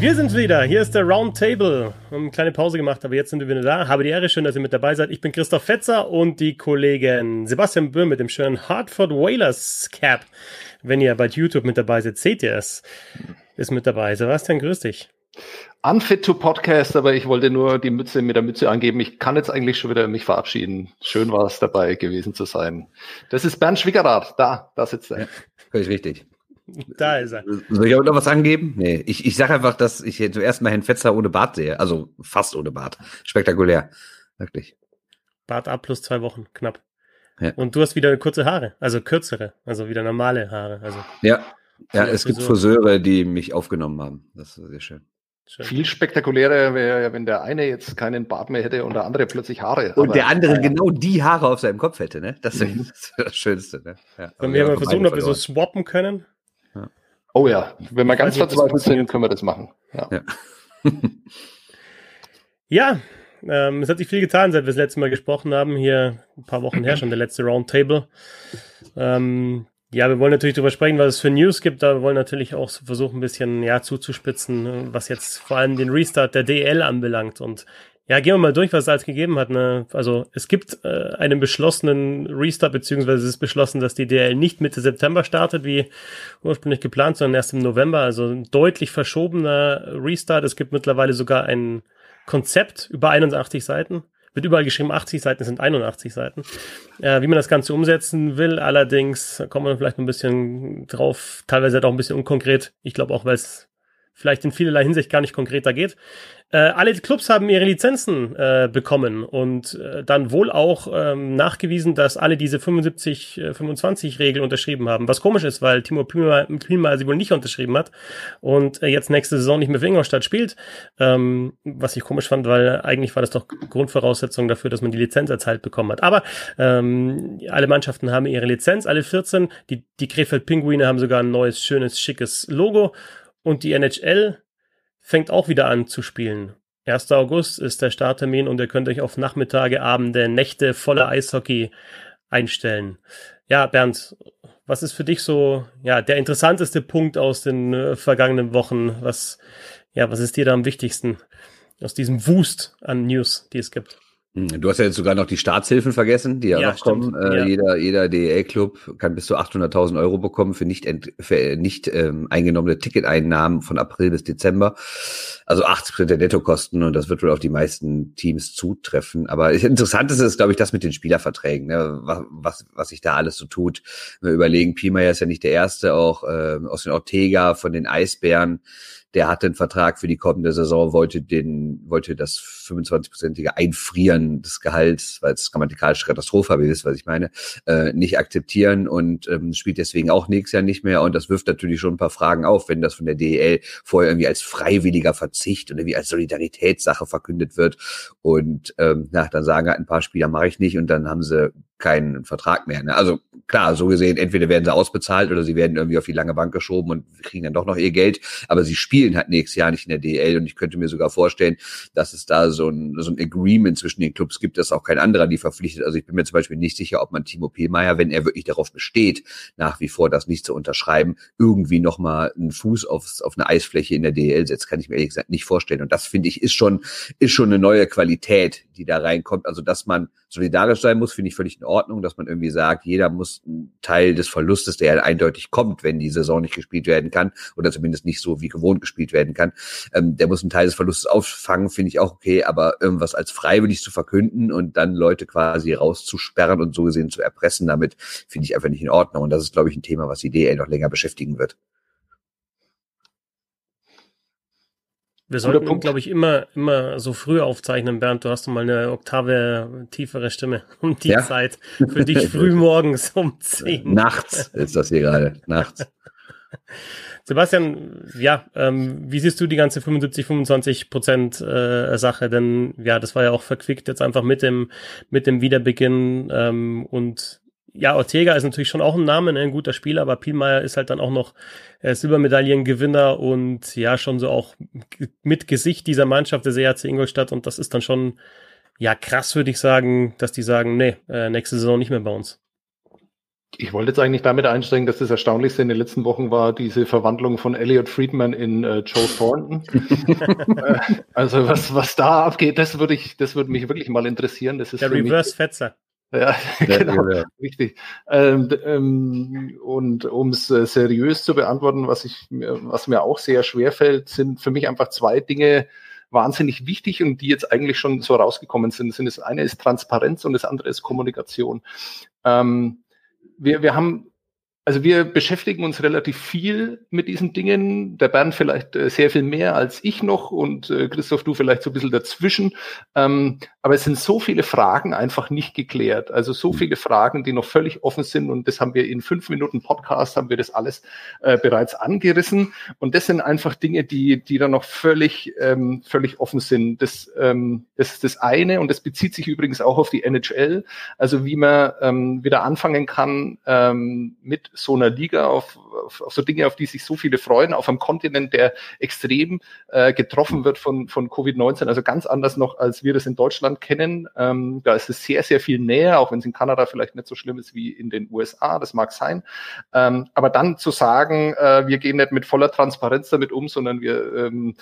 Wir sind wieder. Hier ist der Roundtable. Wir haben eine kleine Pause gemacht, aber jetzt sind wir wieder da. Habe die Ehre, schön, dass ihr mit dabei seid. Ich bin Christoph Fetzer und die Kollegen Sebastian Böhm mit dem schönen Hartford Whalers Cap. Wenn ihr bei YouTube mit dabei seid, seht ihr es. Ist mit dabei. Sebastian, grüß dich. Unfit to Podcast, aber ich wollte nur die Mütze mit der Mütze angeben. Ich kann jetzt eigentlich schon wieder mich verabschieden. Schön war es dabei gewesen zu sein. Das ist Bernd Schwickerath. Da, da sitzt er. Ja, völlig richtig. Da ist er. Soll ich auch noch was angeben? Nee, ich, ich sage einfach, dass ich zuerst mal Herrn Fetzer ohne Bart sehe. Also fast ohne Bart. Spektakulär. Wirklich. Bart ab plus zwei Wochen, knapp. Ja. Und du hast wieder kurze Haare, also kürzere, also wieder normale Haare. Also ja, ja es gibt Friseure, die mich aufgenommen haben. Das ist sehr schön. Schön. Viel spektakulärer wäre, wenn der eine jetzt keinen Bart mehr hätte und der andere plötzlich Haare. Und der andere ja. genau die Haare auf seinem Kopf hätte, ne? Das wäre mhm. das, das, Schönste, ne? Ja, Wenn wir mal versuchen, ob wir so swappen können. Oh ja, wenn wir ganz verzweifelt sind, können wir das machen. Ja. Ja, ja ähm, es hat sich viel getan, seit wir das letzte Mal gesprochen haben. Hier ein paar Wochen her schon der letzte Roundtable. Ähm, ja, wir wollen natürlich darüber sprechen, was es für News gibt, aber wir wollen natürlich auch versuchen, ein bisschen ja, zuzuspitzen, was jetzt vor allem den Restart der DL anbelangt. Und ja, gehen wir mal durch, was es alles gegeben hat. Ne? Also es gibt äh, einen beschlossenen Restart, beziehungsweise es ist beschlossen, dass die DL nicht Mitte September startet, wie ursprünglich geplant, sondern erst im November. Also ein deutlich verschobener Restart. Es gibt mittlerweile sogar ein Konzept über 81 Seiten wird überall geschrieben 80 Seiten, es sind 81 Seiten. Äh, wie man das Ganze umsetzen will, allerdings kommt man vielleicht ein bisschen drauf, teilweise halt auch ein bisschen unkonkret. Ich glaube auch, weil es vielleicht in vielerlei Hinsicht gar nicht konkreter geht. Äh, alle Clubs haben ihre Lizenzen äh, bekommen und äh, dann wohl auch ähm, nachgewiesen, dass alle diese 75-25-Regel äh, unterschrieben haben. Was komisch ist, weil Timo Klima sie wohl nicht unterschrieben hat und äh, jetzt nächste Saison nicht mehr für Ingolstadt spielt. Ähm, was ich komisch fand, weil eigentlich war das doch Grundvoraussetzung dafür, dass man die Lizenz erteilt bekommen hat. Aber ähm, alle Mannschaften haben ihre Lizenz, alle 14. Die, die Krefeld-Pinguine haben sogar ein neues, schönes, schickes Logo und die NHL fängt auch wieder an zu spielen. 1. August ist der Starttermin und ihr könnt euch auf Nachmittage, Abende, Nächte voller Eishockey einstellen. Ja, Bernd, was ist für dich so ja der interessanteste Punkt aus den äh, vergangenen Wochen? Was ja, was ist dir da am wichtigsten aus diesem Wust an News, die es gibt? Hm, du hast ja jetzt sogar noch die Staatshilfen vergessen, die ja, ja noch stimmt. kommen. Äh, ja. Jeder, jeder DEL-Club kann bis zu 800.000 Euro bekommen für nicht, ent, für nicht ähm, eingenommene Ticketeinnahmen von April bis Dezember. Also 80 Prozent der Nettokosten und das wird wohl auf die meisten Teams zutreffen. Aber interessant ist es, glaube ich, das mit den Spielerverträgen, ne? was, was, was sich da alles so tut. Wir überlegen, Piemeyer ist ja nicht der Erste, auch äh, aus den Ortega von den Eisbären der hatte einen Vertrag für die kommende Saison, wollte den, wollte das 25-prozentige Einfrieren des Gehalts, weil es grammatikalische Katastrophe ist, was ich meine, äh, nicht akzeptieren und ähm, spielt deswegen auch nächstes Jahr nicht mehr. Und das wirft natürlich schon ein paar Fragen auf, wenn das von der DEL vorher irgendwie als freiwilliger Verzicht und irgendwie als Solidaritätssache verkündet wird. Und ähm, na, dann sagen halt ein paar Spieler, mache ich nicht und dann haben sie keinen Vertrag mehr. Ne? Also klar, so gesehen, entweder werden sie ausbezahlt oder sie werden irgendwie auf die lange Bank geschoben und kriegen dann doch noch ihr Geld. Aber sie spielen halt nächstes Jahr nicht in der DL und ich könnte mir sogar vorstellen, dass es da so ein, so ein Agreement zwischen den Clubs gibt, dass auch kein anderer die verpflichtet. Also ich bin mir zum Beispiel nicht sicher, ob man Timo Pielmeier, wenn er wirklich darauf besteht, nach wie vor das nicht zu unterschreiben, irgendwie nochmal einen Fuß aufs, auf eine Eisfläche in der DL setzt, kann ich mir ehrlich gesagt nicht vorstellen. Und das finde ich ist schon, ist schon eine neue Qualität, die da reinkommt. Also dass man solidarisch sein muss, finde ich völlig in Ordnung, dass man irgendwie sagt, jeder muss einen Teil des Verlustes, der ja eindeutig kommt, wenn die Saison nicht gespielt werden kann, oder zumindest nicht so wie gewohnt gespielt werden kann, ähm, der muss einen Teil des Verlustes auffangen, finde ich auch okay, aber irgendwas als freiwillig zu verkünden und dann Leute quasi rauszusperren und so gesehen zu erpressen, damit finde ich einfach nicht in Ordnung. Und das ist, glaube ich, ein Thema, was die DL noch länger beschäftigen wird. Wir sollten, glaube ich, immer, immer so früh aufzeichnen, Bernd. Du hast mal eine Oktave tiefere Stimme um die ja? Zeit. Für dich früh morgens um zehn. Nachts ist das hier gerade. Nachts. Sebastian, ja, ähm, wie siehst du die ganze 75, 25 Prozent äh, Sache? Denn ja, das war ja auch verquickt jetzt einfach mit dem, mit dem Wiederbeginn ähm, und ja, Ortega ist natürlich schon auch ein Name, ne, ein guter Spieler, aber Pielmeier ist halt dann auch noch äh, Silbermedaillengewinner und ja, schon so auch mit Gesicht dieser Mannschaft des ERC Ingolstadt und das ist dann schon, ja, krass, würde ich sagen, dass die sagen, nee, äh, nächste Saison nicht mehr bei uns. Ich wollte jetzt eigentlich damit einsteigen, dass das Erstaunlichste in den letzten Wochen war, diese Verwandlung von Elliot Friedman in äh, Joe Thornton. Äh, also was, was da abgeht, das würde ich, das würde mich wirklich mal interessieren. Das ist Der Reverse-Fetzer. Ja, genau, ja, richtig. Ähm, ähm, und um es äh, seriös zu beantworten, was ich was mir auch sehr schwer fällt, sind für mich einfach zwei Dinge wahnsinnig wichtig und die jetzt eigentlich schon so rausgekommen sind. Das eine ist Transparenz und das andere ist Kommunikation. Ähm, wir, wir haben also wir beschäftigen uns relativ viel mit diesen Dingen. Der Bernd vielleicht äh, sehr viel mehr als ich noch und äh, Christoph, du vielleicht so ein bisschen dazwischen. Ähm, aber es sind so viele Fragen einfach nicht geklärt. Also so mhm. viele Fragen, die noch völlig offen sind. Und das haben wir in fünf Minuten Podcast, haben wir das alles äh, bereits angerissen. Und das sind einfach Dinge, die, die da noch völlig, ähm, völlig offen sind. Das, ähm, das ist das eine. Und das bezieht sich übrigens auch auf die NHL. Also wie man wieder anfangen kann mit so einer Liga, auf, auf, auf so Dinge, auf die sich so viele freuen, auf einem Kontinent, der extrem äh, getroffen wird von, von Covid-19, also ganz anders noch, als wir das in Deutschland kennen. Ähm, da ist es sehr, sehr viel näher, auch wenn es in Kanada vielleicht nicht so schlimm ist wie in den USA, das mag sein. Ähm, aber dann zu sagen, äh, wir gehen nicht mit voller Transparenz damit um, sondern wir ähm,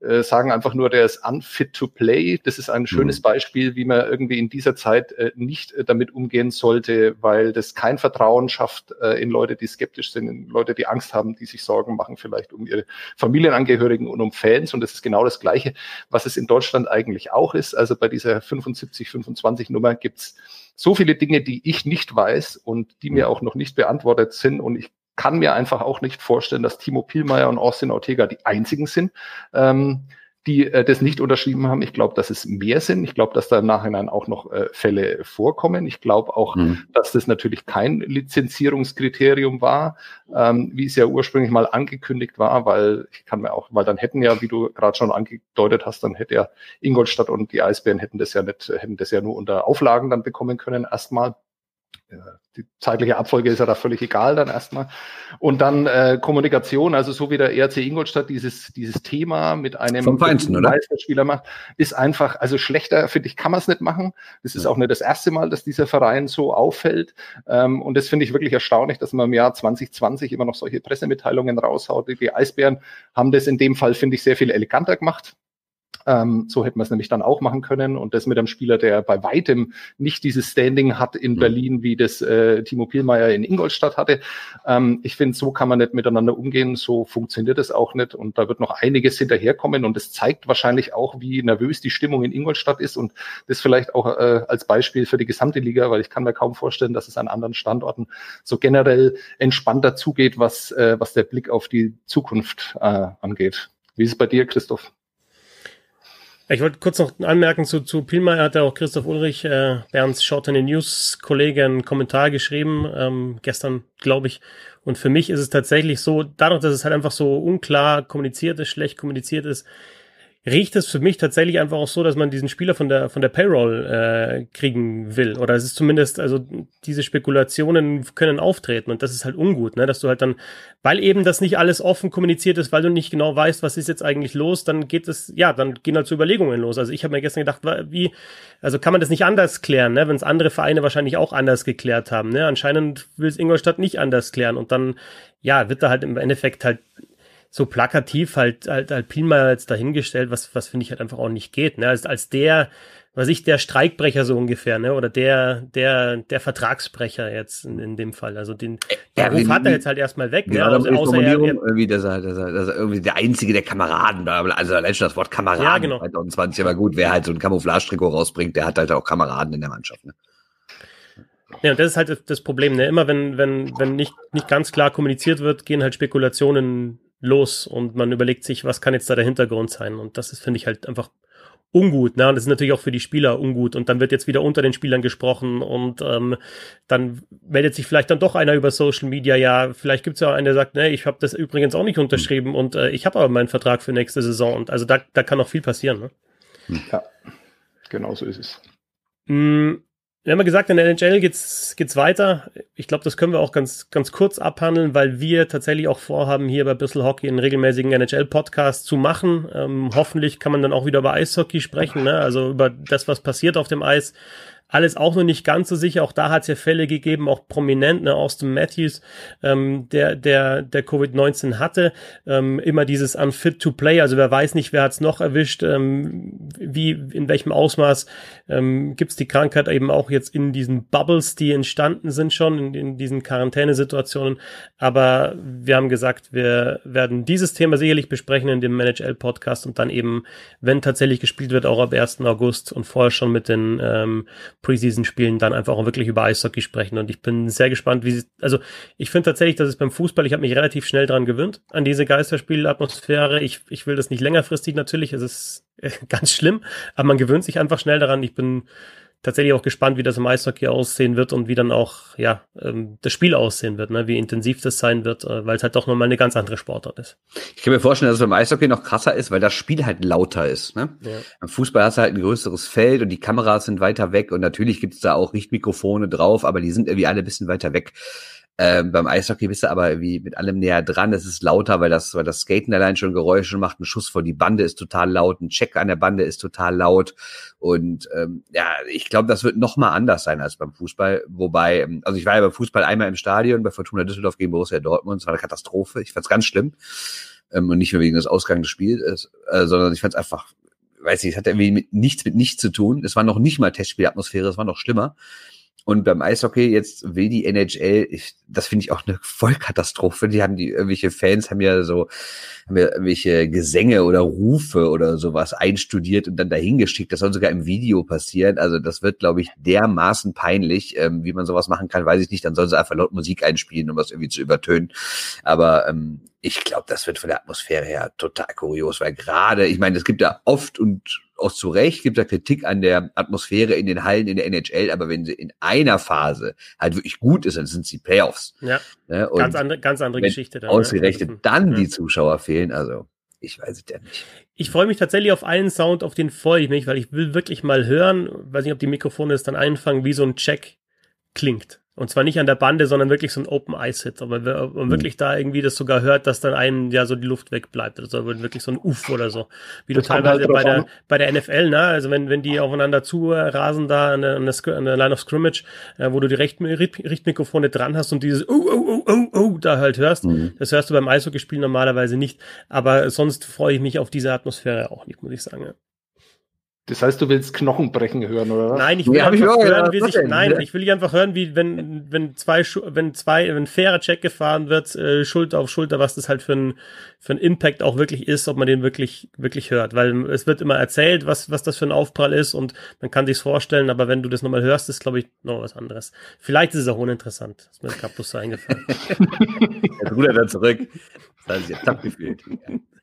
äh, sagen einfach nur, der ist unfit to play. Das ist ein schönes mhm. Beispiel, wie man irgendwie in dieser Zeit äh, nicht äh, damit umgehen sollte, weil das kein Vertrauen schafft in Leute, die skeptisch sind, in Leute, die Angst haben, die sich Sorgen machen, vielleicht um ihre Familienangehörigen und um Fans. Und das ist genau das Gleiche, was es in Deutschland eigentlich auch ist. Also bei dieser 75, 25 Nummer gibt's so viele Dinge, die ich nicht weiß und die mir mhm. auch noch nicht beantwortet sind. Und ich kann mir einfach auch nicht vorstellen, dass Timo Pielmeier und Austin Ortega die einzigen sind, ähm, die äh, das nicht unterschrieben haben. Ich glaube, dass es mehr sind. Ich glaube, dass da im Nachhinein auch noch äh, Fälle vorkommen. Ich glaube auch, mhm. dass das natürlich kein Lizenzierungskriterium war, ähm, wie es ja ursprünglich mal angekündigt war, weil ich kann mir auch, weil dann hätten ja, wie du gerade schon angedeutet hast, dann hätte ja Ingolstadt und die Eisbären hätten das ja nicht, hätten das ja nur unter Auflagen dann bekommen können erstmal die zeitliche Abfolge ist ja da völlig egal dann erstmal. Und dann äh, Kommunikation, also so wie der ERC Ingolstadt dieses, dieses Thema mit einem Vom Feinsten, oder? Meisterspieler macht, ist einfach, also schlechter, finde ich, kann man es nicht machen. Das ist ja. auch nicht das erste Mal, dass dieser Verein so auffällt. Ähm, und das finde ich wirklich erstaunlich, dass man im Jahr 2020 immer noch solche Pressemitteilungen raushaut. Die Eisbären haben das in dem Fall, finde ich, sehr viel eleganter gemacht. Ähm, so hätten wir es nämlich dann auch machen können. Und das mit einem Spieler, der bei weitem nicht dieses Standing hat in mhm. Berlin, wie das äh, Timo Pielmeier in Ingolstadt hatte. Ähm, ich finde, so kann man nicht miteinander umgehen. So funktioniert es auch nicht. Und da wird noch einiges hinterherkommen. Und es zeigt wahrscheinlich auch, wie nervös die Stimmung in Ingolstadt ist. Und das vielleicht auch äh, als Beispiel für die gesamte Liga, weil ich kann mir kaum vorstellen, dass es an anderen Standorten so generell entspannter zugeht, was, äh, was der Blick auf die Zukunft äh, angeht. Wie ist es bei dir, Christoph? Ich wollte kurz noch anmerken zu, zu Pilmar, hat ja auch Christoph Ulrich, äh, Bernds Short in News Kollege, einen Kommentar geschrieben, ähm, gestern, glaube ich. Und für mich ist es tatsächlich so, dadurch, dass es halt einfach so unklar kommuniziert ist, schlecht kommuniziert ist, riecht es für mich tatsächlich einfach auch so, dass man diesen Spieler von der von der Payroll äh, kriegen will. Oder es ist zumindest, also diese Spekulationen können auftreten und das ist halt ungut, ne? Dass du halt dann, weil eben das nicht alles offen kommuniziert ist, weil du nicht genau weißt, was ist jetzt eigentlich los, dann geht es, ja, dann gehen halt so Überlegungen los. Also ich habe mir gestern gedacht, wie, also kann man das nicht anders klären, ne? Wenn es andere Vereine wahrscheinlich auch anders geklärt haben. Ne? Anscheinend will es Ingolstadt nicht anders klären und dann, ja, wird da halt im Endeffekt halt so plakativ halt, halt, halt Pielmeier jetzt dahingestellt, was, was finde ich halt einfach auch nicht geht, ne? Als, als der, was ich, der Streikbrecher so ungefähr, ne? Oder der, der, der Vertragsbrecher jetzt in, in dem Fall. Also den, der Ruf hat er jetzt halt erstmal weg, ne? Also außer er, irgendwie, dass er, dass er, dass er irgendwie der einzige der Kameraden, also allein schon das Wort Kameraden ja, genau. 2020, aber gut, wer halt so ein Camouflage-Trikot rausbringt, der hat halt auch Kameraden in der Mannschaft, ne? Ja, und das ist halt das Problem, ne? Immer wenn, wenn, wenn nicht, nicht ganz klar kommuniziert wird, gehen halt Spekulationen los und man überlegt sich, was kann jetzt da der Hintergrund sein. Und das ist, finde ich, halt einfach ungut. Ne? Und das ist natürlich auch für die Spieler ungut. Und dann wird jetzt wieder unter den Spielern gesprochen und ähm, dann meldet sich vielleicht dann doch einer über Social Media. Ja, vielleicht gibt es ja auch einen, der sagt, ne, ich habe das übrigens auch nicht unterschrieben und äh, ich habe aber meinen Vertrag für nächste Saison. Und also da, da kann noch viel passieren. Ne? Ja, genau so ist es. Mm, wir haben ja gesagt, in der NHL geht's, geht's weiter. Ich glaube, das können wir auch ganz, ganz kurz abhandeln, weil wir tatsächlich auch vorhaben, hier bei Bissel Hockey einen regelmäßigen NHL-Podcast zu machen. Ähm, hoffentlich kann man dann auch wieder über Eishockey sprechen, ne? also über das, was passiert auf dem Eis. Alles auch noch nicht ganz so sicher. Auch da hat es ja Fälle gegeben, auch prominent, ne, Austin Matthews, ähm, der, der, der Covid-19 hatte. Ähm, immer dieses unfit to play. Also wer weiß nicht, wer hat es noch erwischt, ähm, wie, in welchem Ausmaß ähm, gibt es die Krankheit eben auch jetzt in diesen Bubbles, die entstanden sind schon, in, in diesen Quarantänesituationen. Aber wir haben gesagt, wir werden dieses Thema sicherlich besprechen in dem ManageL-Podcast und dann eben, wenn tatsächlich gespielt wird, auch ab 1. August und vorher schon mit den ähm, Preseason-Spielen dann einfach auch wirklich über Eishockey sprechen. Und ich bin sehr gespannt, wie sie, also ich finde tatsächlich, dass es beim Fußball, ich habe mich relativ schnell dran gewöhnt, an diese Geisterspielatmosphäre. Ich, ich will das nicht längerfristig natürlich, es ist ganz schlimm, aber man gewöhnt sich einfach schnell daran. Ich bin tatsächlich auch gespannt, wie das im Eishockey aussehen wird und wie dann auch ja ähm, das Spiel aussehen wird, ne? wie intensiv das sein wird, äh, weil es halt doch nochmal eine ganz andere Sportart ist. Ich kann mir vorstellen, dass es beim Eishockey noch krasser ist, weil das Spiel halt lauter ist. Ne? Ja. Beim Fußball hast du halt ein größeres Feld und die Kameras sind weiter weg und natürlich gibt es da auch Richtmikrofone drauf, aber die sind irgendwie alle ein bisschen weiter weg. Ähm, beim Eishockey bist du aber irgendwie mit allem näher dran. Es ist lauter, weil das, weil das Skaten allein schon Geräusche macht. Ein Schuss vor die Bande ist total laut. Ein Check an der Bande ist total laut. Und ähm, ja, ich glaube, das wird noch mal anders sein als beim Fußball. Wobei, ähm, also ich war ja beim Fußball einmal im Stadion bei Fortuna Düsseldorf gegen Borussia Dortmund. Es war eine Katastrophe. Ich fand es ganz schlimm. Ähm, und nicht nur wegen des Ausgangs des Spiels, äh, sondern ich fand es einfach, weiß nicht, es hat irgendwie mit nichts mit nichts zu tun. Es war noch nicht mal Testspielatmosphäre, es war noch schlimmer. Und beim Eishockey jetzt will die NHL, ich, das finde ich auch eine Vollkatastrophe. Die haben die irgendwelche Fans haben ja so haben ja irgendwelche Gesänge oder Rufe oder sowas einstudiert und dann dahingeschickt. Das soll sogar im Video passieren. Also das wird, glaube ich, dermaßen peinlich, ähm, wie man sowas machen kann, weiß ich nicht. Dann sollen sie einfach laut Musik einspielen, um was irgendwie zu übertönen. Aber ähm, ich glaube, das wird von der Atmosphäre her total kurios, weil gerade, ich meine, es gibt ja oft und auch zu Recht gibt da Kritik an der Atmosphäre in den Hallen in der NHL, aber wenn sie in einer Phase halt wirklich gut ist, dann sind sie Playoffs. Ja. Ne? ganz andere, ganz andere Geschichte. Dann, ne? ausgerechnet ne? dann die Zuschauer fehlen, also ich weiß es ja nicht. Ich freue mich tatsächlich auf einen Sound, auf den freue ich mich, weil ich will wirklich mal hören, weiß nicht, ob die Mikrofone es dann einfangen, wie so ein Check klingt. Und zwar nicht an der Bande, sondern wirklich so ein Open Ice Hit. Aber wenn man wirklich mhm. da irgendwie das sogar hört, dass dann einem ja so die Luft wegbleibt. Also wirklich so ein Uff oder so. Wie das du teilweise halt bei der, bei der NFL, ne? Also wenn, wenn die aufeinander zu rasen da an der, an der, an der Line of Scrimmage, äh, wo du die Richt, Richtmikrofone dran hast und dieses oh, oh, oh, oh, oh da halt hörst. Mhm. Das hörst du beim Eishockeyspiel normalerweise nicht. Aber sonst freue ich mich auf diese Atmosphäre auch nicht, muss ich sagen. Ja. Das heißt, du willst Knochen brechen hören, oder? Nein, ich will ja, einfach ich hören, wie sich, nein, ich will einfach hören, wie wenn wenn zwei wenn zwei wenn fairer Check gefahren wird, äh, Schulter auf Schulter, was das halt für ein für ein Impact auch wirklich ist, ob man den wirklich wirklich hört, weil es wird immer erzählt, was was das für ein Aufprall ist und man kann sich's vorstellen, aber wenn du das nochmal hörst, ist glaube ich noch was anderes. Vielleicht ist es auch uninteressant. Ist mir Kapus so eingefallen. Der Bruder dann zurück. Das hat sich jetzt abgefühlt.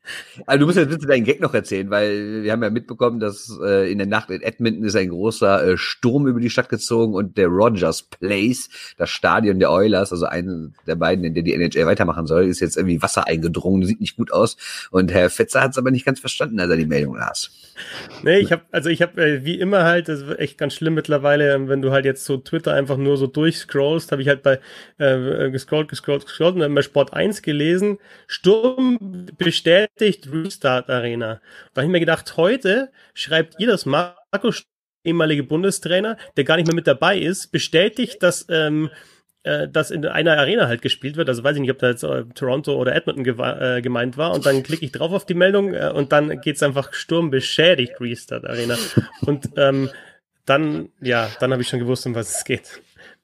Also du musst jetzt bitte deinen Gag noch erzählen, weil wir haben ja mitbekommen, dass äh, in der Nacht in Edmonton ist ein großer äh, Sturm über die Stadt gezogen und der Rogers Place, das Stadion der Oilers, also einen der beiden, in der die NHL weitermachen soll, ist jetzt irgendwie Wasser eingedrungen, sieht nicht gut aus. Und Herr Fetzer hat es aber nicht ganz verstanden, als er die Meldung las. Nee, ich habe also ich habe äh, wie immer halt, das ist echt ganz schlimm mittlerweile, ähm, wenn du halt jetzt so Twitter einfach nur so durchscrollst, habe ich halt bei äh, gescrollt, gescrollt, gescrollt und dann bei Sport 1 gelesen, Sturm bestätigt Restart Arena. Da habe ich mir gedacht, heute schreibt ihr das Marco ehemalige Bundestrainer, der gar nicht mehr mit dabei ist, bestätigt, dass ähm, äh, das in einer Arena halt gespielt wird. Also weiß ich nicht, ob da jetzt äh, Toronto oder Edmonton äh, gemeint war. Und dann klicke ich drauf auf die Meldung äh, und dann geht's einfach Sturm beschädigt Restart Arena. Und ähm, dann, ja, dann habe ich schon gewusst, um was es geht.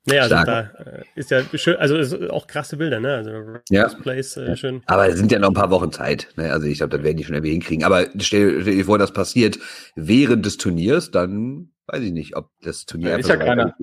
Naja, also da äh, ist ja schön, also ist auch krasse Bilder, ne? Also ja. Place, äh, schön. Aber es sind ja noch ein paar Wochen Zeit. Ne? Also ich glaube, das werden die schon irgendwie hinkriegen. Aber stell, stell dir vor, das passiert während des Turniers, dann weiß ich nicht, ob das Turnier ja, ist ja keiner.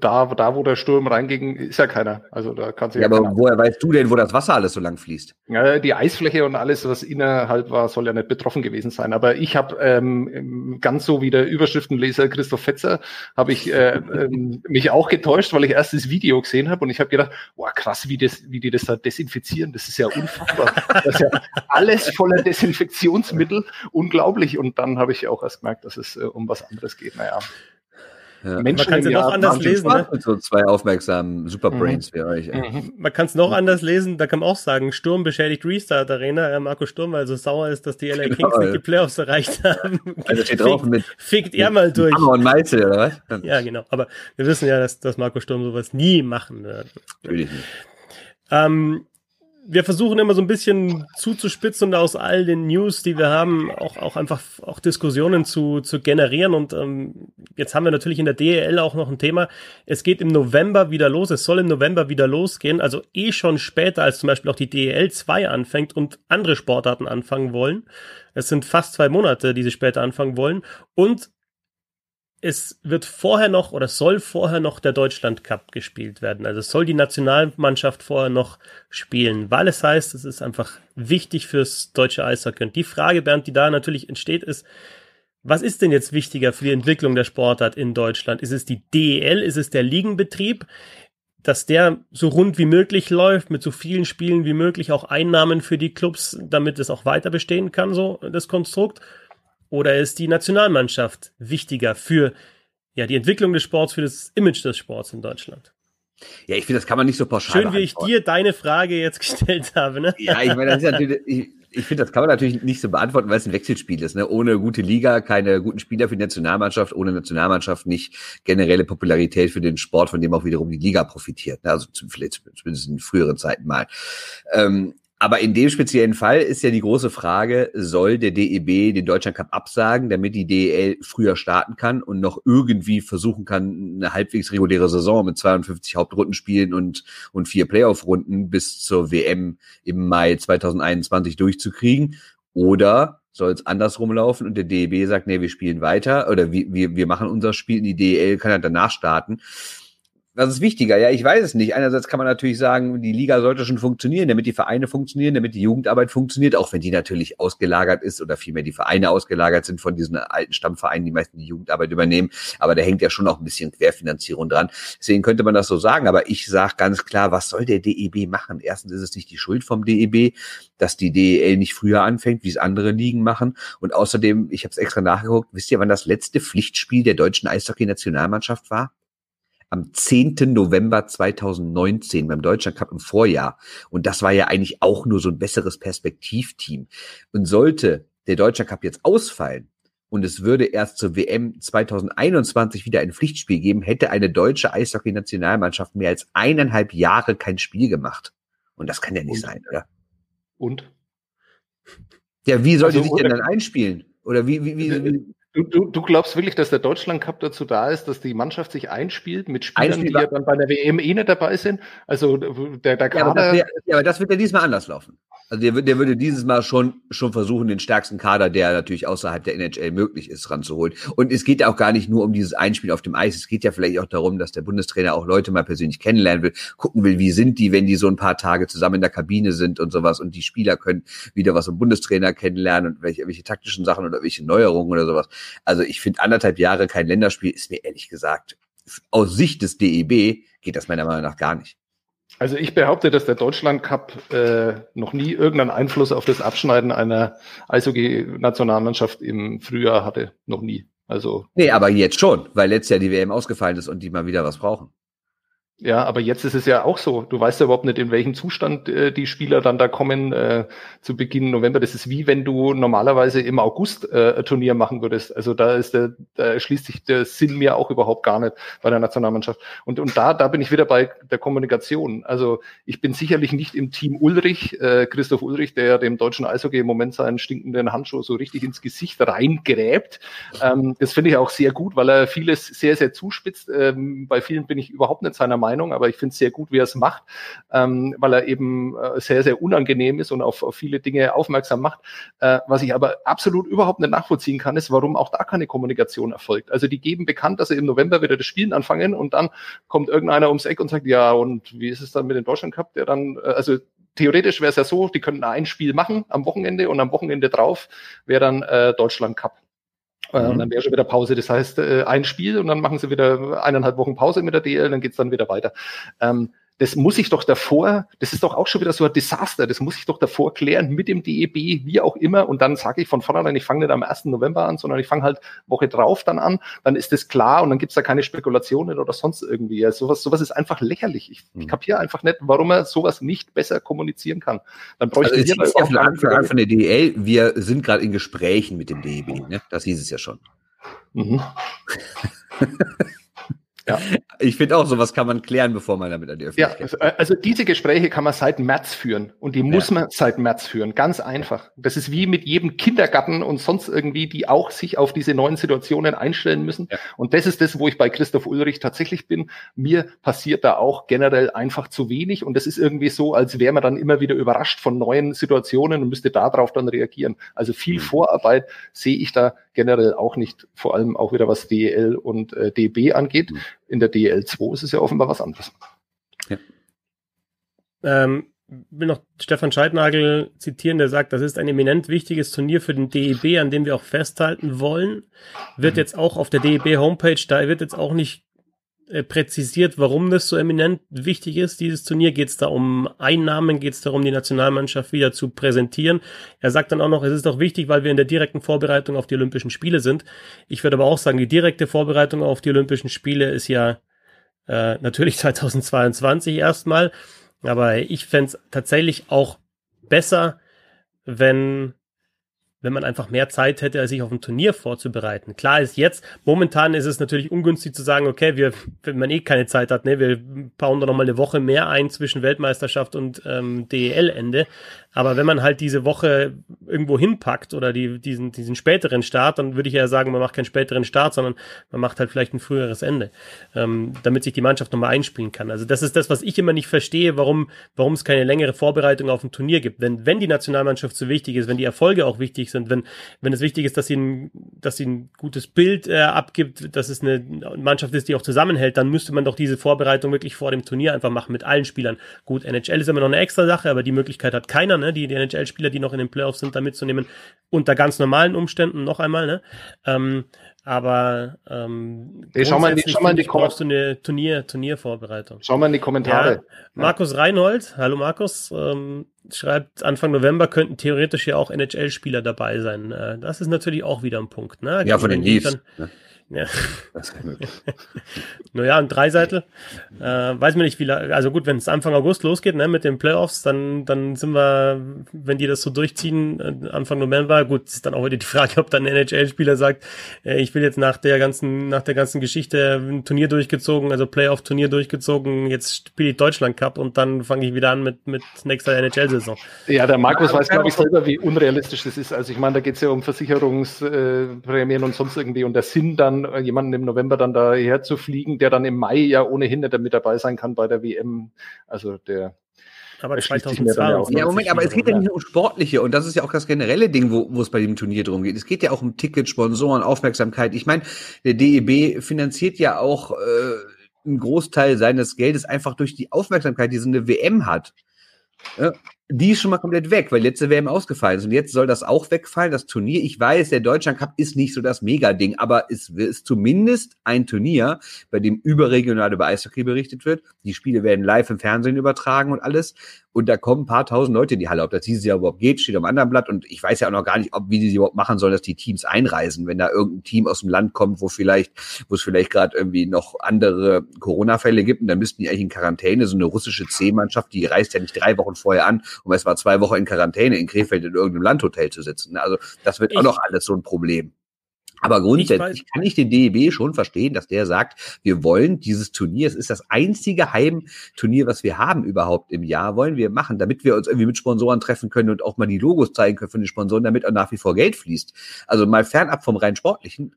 Da, da, wo der Sturm reinging, ist ja keiner. Also da kann sich ja, ja aber woher weißt du denn, wo das Wasser alles so lang fließt? Ja, die Eisfläche und alles, was innerhalb war, soll ja nicht betroffen gewesen sein. Aber ich habe ähm, ganz so wie der Überschriftenleser Christoph Fetzer, habe ich äh, ähm, mich auch getäuscht, weil ich erst das Video gesehen habe und ich habe gedacht, boah, krass, wie, das, wie die das da desinfizieren. Das ist ja unfassbar. das ist ja alles voller Desinfektionsmittel. Unglaublich. Und dann habe ich auch erst gemerkt, dass es äh, um was anderes geht. Naja. Ja. Man kann es ja noch anders lesen. Ne? Mit so zwei aufmerksamen Superbrains mhm. wie euch. Mhm. Man kann es noch anders lesen. Da kann man auch sagen, Sturm beschädigt Restart Arena. Marco Sturm, weil so sauer ist, dass die LA Kings genau, nicht die Playoffs erreicht haben. Also steht drauf mit fickt er mal durch. Hammer und Meißel, oder was? Ja, genau. Aber wir wissen ja, dass, dass Marco Sturm sowas nie machen wird. Natürlich nicht. Ähm, wir versuchen immer so ein bisschen zuzuspitzen und aus all den News, die wir haben, auch, auch einfach auch Diskussionen zu, zu generieren. Und ähm, jetzt haben wir natürlich in der DEL auch noch ein Thema. Es geht im November wieder los. Es soll im November wieder losgehen. Also eh schon später, als zum Beispiel auch die DEL 2 anfängt und andere Sportarten anfangen wollen. Es sind fast zwei Monate, die sie später anfangen wollen. Und es wird vorher noch oder soll vorher noch der Deutschland Cup gespielt werden. Also soll die Nationalmannschaft vorher noch spielen, weil es heißt, es ist einfach wichtig fürs deutsche Eishockey. Und die Frage, Bernd, die da natürlich entsteht, ist, was ist denn jetzt wichtiger für die Entwicklung der Sportart in Deutschland? Ist es die DEL? Ist es der Ligenbetrieb? Dass der so rund wie möglich läuft, mit so vielen Spielen wie möglich, auch Einnahmen für die Clubs, damit es auch weiter bestehen kann, so das Konstrukt? Oder ist die Nationalmannschaft wichtiger für ja, die Entwicklung des Sports, für das Image des Sports in Deutschland? Ja, ich finde, das kann man nicht so pauschal Schön, wie ich dir deine Frage jetzt gestellt habe. Ne? Ja, ich meine, das ist natürlich, ich, ich finde, das kann man natürlich nicht so beantworten, weil es ein Wechselspiel ist. Ne? Ohne gute Liga, keine guten Spieler für die Nationalmannschaft, ohne Nationalmannschaft nicht generelle Popularität für den Sport, von dem auch wiederum die Liga profitiert. Ne? Also vielleicht zumindest in früheren Zeiten mal. Ähm, aber in dem speziellen Fall ist ja die große Frage, soll der DEB den Deutschland Cup absagen, damit die DEL früher starten kann und noch irgendwie versuchen kann, eine halbwegs reguläre Saison mit 52 Hauptrundenspielen und, und vier Playoff-Runden bis zur WM im Mai 2021 durchzukriegen? Oder soll es andersrum laufen und der DEB sagt, nee, wir spielen weiter oder wir, wir, wir machen unser Spiel, die DEL kann ja danach starten. Was ist wichtiger? Ja, ich weiß es nicht. Einerseits kann man natürlich sagen, die Liga sollte schon funktionieren, damit die Vereine funktionieren, damit die Jugendarbeit funktioniert, auch wenn die natürlich ausgelagert ist oder vielmehr die Vereine ausgelagert sind von diesen alten Stammvereinen, die meisten die Jugendarbeit übernehmen. Aber da hängt ja schon auch ein bisschen Querfinanzierung dran. Deswegen könnte man das so sagen. Aber ich sage ganz klar, was soll der DEB machen? Erstens ist es nicht die Schuld vom DEB, dass die DEL nicht früher anfängt, wie es andere Ligen machen. Und außerdem, ich habe es extra nachgeguckt, wisst ihr, wann das letzte Pflichtspiel der deutschen Eishockey-Nationalmannschaft war? Am 10. November 2019 beim Deutschland Cup im Vorjahr. Und das war ja eigentlich auch nur so ein besseres Perspektivteam. Und sollte der Deutschland Cup jetzt ausfallen, und es würde erst zur WM 2021 wieder ein Pflichtspiel geben, hätte eine deutsche Eishockey-Nationalmannschaft mehr als eineinhalb Jahre kein Spiel gemacht. Und das kann ja nicht und? sein, oder? Und? Ja, wie soll also, die sich denn dann einspielen? Oder wie, wie, wie, wie Du, du, du glaubst wirklich, dass der Deutschland Cup dazu da ist, dass die Mannschaft sich einspielt mit Spielern, Einspiel die ja dann bei der WM eh nicht dabei sind? Also der, der Kader. Ja, aber das, ja, aber das wird ja diesmal anders laufen. Also der, der würde dieses Mal schon, schon versuchen, den stärksten Kader, der natürlich außerhalb der NHL möglich ist, ranzuholen. Und es geht ja auch gar nicht nur um dieses Einspiel auf dem Eis. Es geht ja vielleicht auch darum, dass der Bundestrainer auch Leute mal persönlich kennenlernen will, gucken will, wie sind die, wenn die so ein paar Tage zusammen in der Kabine sind und sowas. Und die Spieler können wieder was vom Bundestrainer kennenlernen und welche, welche taktischen Sachen oder welche Neuerungen oder sowas. Also ich finde anderthalb Jahre kein Länderspiel ist mir ehrlich gesagt aus Sicht des DEB geht das meiner Meinung nach gar nicht. Also ich behaupte, dass der Deutschland Cup äh, noch nie irgendeinen Einfluss auf das Abschneiden einer Eishockey-Nationalmannschaft im Frühjahr hatte. Noch nie. Also. Nee, aber jetzt schon, weil letztes Jahr die WM ausgefallen ist und die mal wieder was brauchen. Ja, aber jetzt ist es ja auch so. Du weißt ja überhaupt nicht, in welchem Zustand äh, die Spieler dann da kommen äh, zu Beginn November. Das ist wie wenn du normalerweise im August äh, ein Turnier machen würdest. Also da ist der, da schließt sich der Sinn mir auch überhaupt gar nicht bei der Nationalmannschaft. Und, und da, da bin ich wieder bei der Kommunikation. Also ich bin sicherlich nicht im Team Ulrich, äh, Christoph Ulrich, der dem deutschen Eishockey im Moment seinen stinkenden Handschuh so richtig ins Gesicht reingräbt. Ähm, das finde ich auch sehr gut, weil er vieles sehr, sehr zuspitzt. Ähm, bei vielen bin ich überhaupt nicht seiner Meinung. Meinung, aber ich finde es sehr gut, wie er es macht, ähm, weil er eben äh, sehr, sehr unangenehm ist und auf, auf viele Dinge aufmerksam macht. Äh, was ich aber absolut überhaupt nicht nachvollziehen kann, ist, warum auch da keine Kommunikation erfolgt. Also die geben bekannt, dass sie im November wieder das Spielen anfangen und dann kommt irgendeiner ums Eck und sagt, ja, und wie ist es dann mit dem Deutschland Cup, der dann, äh, also theoretisch wäre es ja so, die könnten ein Spiel machen am Wochenende und am Wochenende drauf wäre dann äh, Deutschland Cup. Äh, mhm. Und dann wäre schon wieder Pause. Das heißt, äh, ein Spiel und dann machen sie wieder eineinhalb Wochen Pause mit der DL, dann geht's dann wieder weiter. Ähm, das muss ich doch davor, das ist doch auch schon wieder so ein Desaster, das muss ich doch davor klären mit dem DEB, wie auch immer. Und dann sage ich von vornherein, ich fange nicht am 1. November an, sondern ich fange halt Woche drauf dann an, dann ist das klar und dann gibt's da keine Spekulationen oder sonst irgendwie. Sowas, sowas ist einfach lächerlich. Ich, ich hm. kapiere einfach nicht, warum er sowas nicht besser kommunizieren kann. Dann bräuchte also es ja von Anfang an von der DEL, wir sind gerade in Gesprächen mit dem DEB, ne? Das hieß es ja schon. Mhm. Ja. Ich finde auch, sowas kann man klären, bevor man damit an die Öffentlichkeit Ja, also diese Gespräche kann man seit März führen und die muss ja. man seit März führen. Ganz einfach. Das ist wie mit jedem Kindergarten und sonst irgendwie, die auch sich auf diese neuen Situationen einstellen müssen. Ja. Und das ist das, wo ich bei Christoph Ulrich tatsächlich bin. Mir passiert da auch generell einfach zu wenig und das ist irgendwie so, als wäre man dann immer wieder überrascht von neuen Situationen und müsste darauf dann reagieren. Also viel mhm. Vorarbeit sehe ich da generell auch nicht, vor allem auch wieder was DEL und äh, DB angeht. Mhm. In der DL2 ist es ja offenbar was anderes. Ja. Ähm, will noch Stefan Scheidnagel zitieren, der sagt, das ist ein eminent wichtiges Turnier für den DEB, an dem wir auch festhalten wollen. Wird mhm. jetzt auch auf der DEB Homepage, da wird jetzt auch nicht äh, präzisiert, warum das so eminent wichtig ist, dieses Turnier. Geht es da um Einnahmen, geht es darum, die Nationalmannschaft wieder zu präsentieren. Er sagt dann auch noch, es ist auch wichtig, weil wir in der direkten Vorbereitung auf die Olympischen Spiele sind. Ich würde aber auch sagen, die direkte Vorbereitung auf die Olympischen Spiele ist ja äh, natürlich 2022 erstmal. Aber ich fände es tatsächlich auch besser, wenn wenn man einfach mehr Zeit hätte, sich auf ein Turnier vorzubereiten. Klar ist jetzt, momentan ist es natürlich ungünstig zu sagen, okay, wir, wenn man eh keine Zeit hat, ne, wir bauen da nochmal eine Woche mehr ein zwischen Weltmeisterschaft und ähm, DEL-Ende. Aber wenn man halt diese Woche irgendwo hinpackt oder die, diesen, diesen späteren Start, dann würde ich ja sagen, man macht keinen späteren Start, sondern man macht halt vielleicht ein früheres Ende, ähm, damit sich die Mannschaft nochmal einspielen kann. Also das ist das, was ich immer nicht verstehe, warum, warum es keine längere Vorbereitung auf ein Turnier gibt. Wenn, wenn die Nationalmannschaft so wichtig ist, wenn die Erfolge auch wichtig sind, wenn, wenn es wichtig ist, dass sie ein, dass sie ein gutes Bild äh, abgibt, dass es eine Mannschaft ist, die auch zusammenhält, dann müsste man doch diese Vorbereitung wirklich vor dem Turnier einfach machen mit allen Spielern. Gut, NHL ist immer noch eine extra Sache, aber die Möglichkeit hat keiner, ne? Die, die NHL-Spieler, die noch in den Playoffs sind, da mitzunehmen, unter ganz normalen Umständen noch einmal. Ne? Ähm, aber ähm, hey, schau mal in die, schau mal in die brauchst du eine Turnier, Turniervorbereitung. Schau mal in die Kommentare. Ja, Markus Reinhold, hallo Markus, ähm, schreibt, Anfang November könnten theoretisch ja auch NHL-Spieler dabei sein. Äh, das ist natürlich auch wieder ein Punkt. Ne? Ja, von den Leafs. Ne? Ja. Das ist möglich. naja, ein Dreiseitel. Äh, weiß man nicht, wie lange. Also gut, wenn es Anfang August losgeht, ne, mit den Playoffs, dann, dann sind wir, wenn die das so durchziehen, äh, Anfang November, gut, ist dann auch wieder die Frage, ob dann ein NHL-Spieler sagt, äh, ich will jetzt nach der ganzen, nach der ganzen Geschichte ein Turnier durchgezogen, also Playoff-Turnier durchgezogen, jetzt spiele ich Deutschland Cup und dann fange ich wieder an mit, mit nächster NHL-Saison. Ja, der Markus weiß, glaube ich, selber, wie unrealistisch das ist. Also ich meine, da geht es ja um Versicherungsprämien und sonst irgendwie und der Sinn dann äh, jemanden im November dann daher zu fliegen, der dann im Mai ja ohnehin nicht mit dabei sein kann bei der WM. Also der aber 2022. Ja, Moment, aber es geht ja nicht nur um Sportliche und das ist ja auch das generelle Ding, wo, wo es bei dem Turnier drum geht. Es geht ja auch um Tickets, Sponsoren, Aufmerksamkeit. Ich meine, der DEB finanziert ja auch äh, einen Großteil seines Geldes einfach durch die Aufmerksamkeit, die so eine WM hat. Ja, die ist schon mal komplett weg, weil letzte WM ausgefallen ist. Und jetzt soll das auch wegfallen, das Turnier. Ich weiß, der Deutschland Cup ist nicht so das Mega-Ding, aber es ist zumindest ein Turnier, bei dem überregional über Eishockey berichtet wird. Die Spiele werden live im Fernsehen übertragen und alles. Und da kommen ein paar tausend Leute in die Halle. Ob das dieses Jahr überhaupt geht, steht am anderen Blatt. Und ich weiß ja auch noch gar nicht, ob, wie die überhaupt machen sollen, dass die Teams einreisen. Wenn da irgendein Team aus dem Land kommt, wo vielleicht, wo es vielleicht gerade irgendwie noch andere Corona-Fälle gibt, und dann müssten die eigentlich in Quarantäne. So eine russische C-Mannschaft, die reist ja nicht drei Wochen vorher an, um erst mal zwei Wochen in Quarantäne in Krefeld in irgendeinem Landhotel zu sitzen. Also das wird ich, auch noch alles so ein Problem. Aber grundsätzlich ich kann ich den DEB schon verstehen, dass der sagt, wir wollen dieses Turnier, es ist das einzige Heimturnier, was wir haben überhaupt im Jahr, wollen wir machen, damit wir uns irgendwie mit Sponsoren treffen können und auch mal die Logos zeigen können von den Sponsoren, damit auch nach wie vor Geld fließt. Also mal fernab vom rein sportlichen,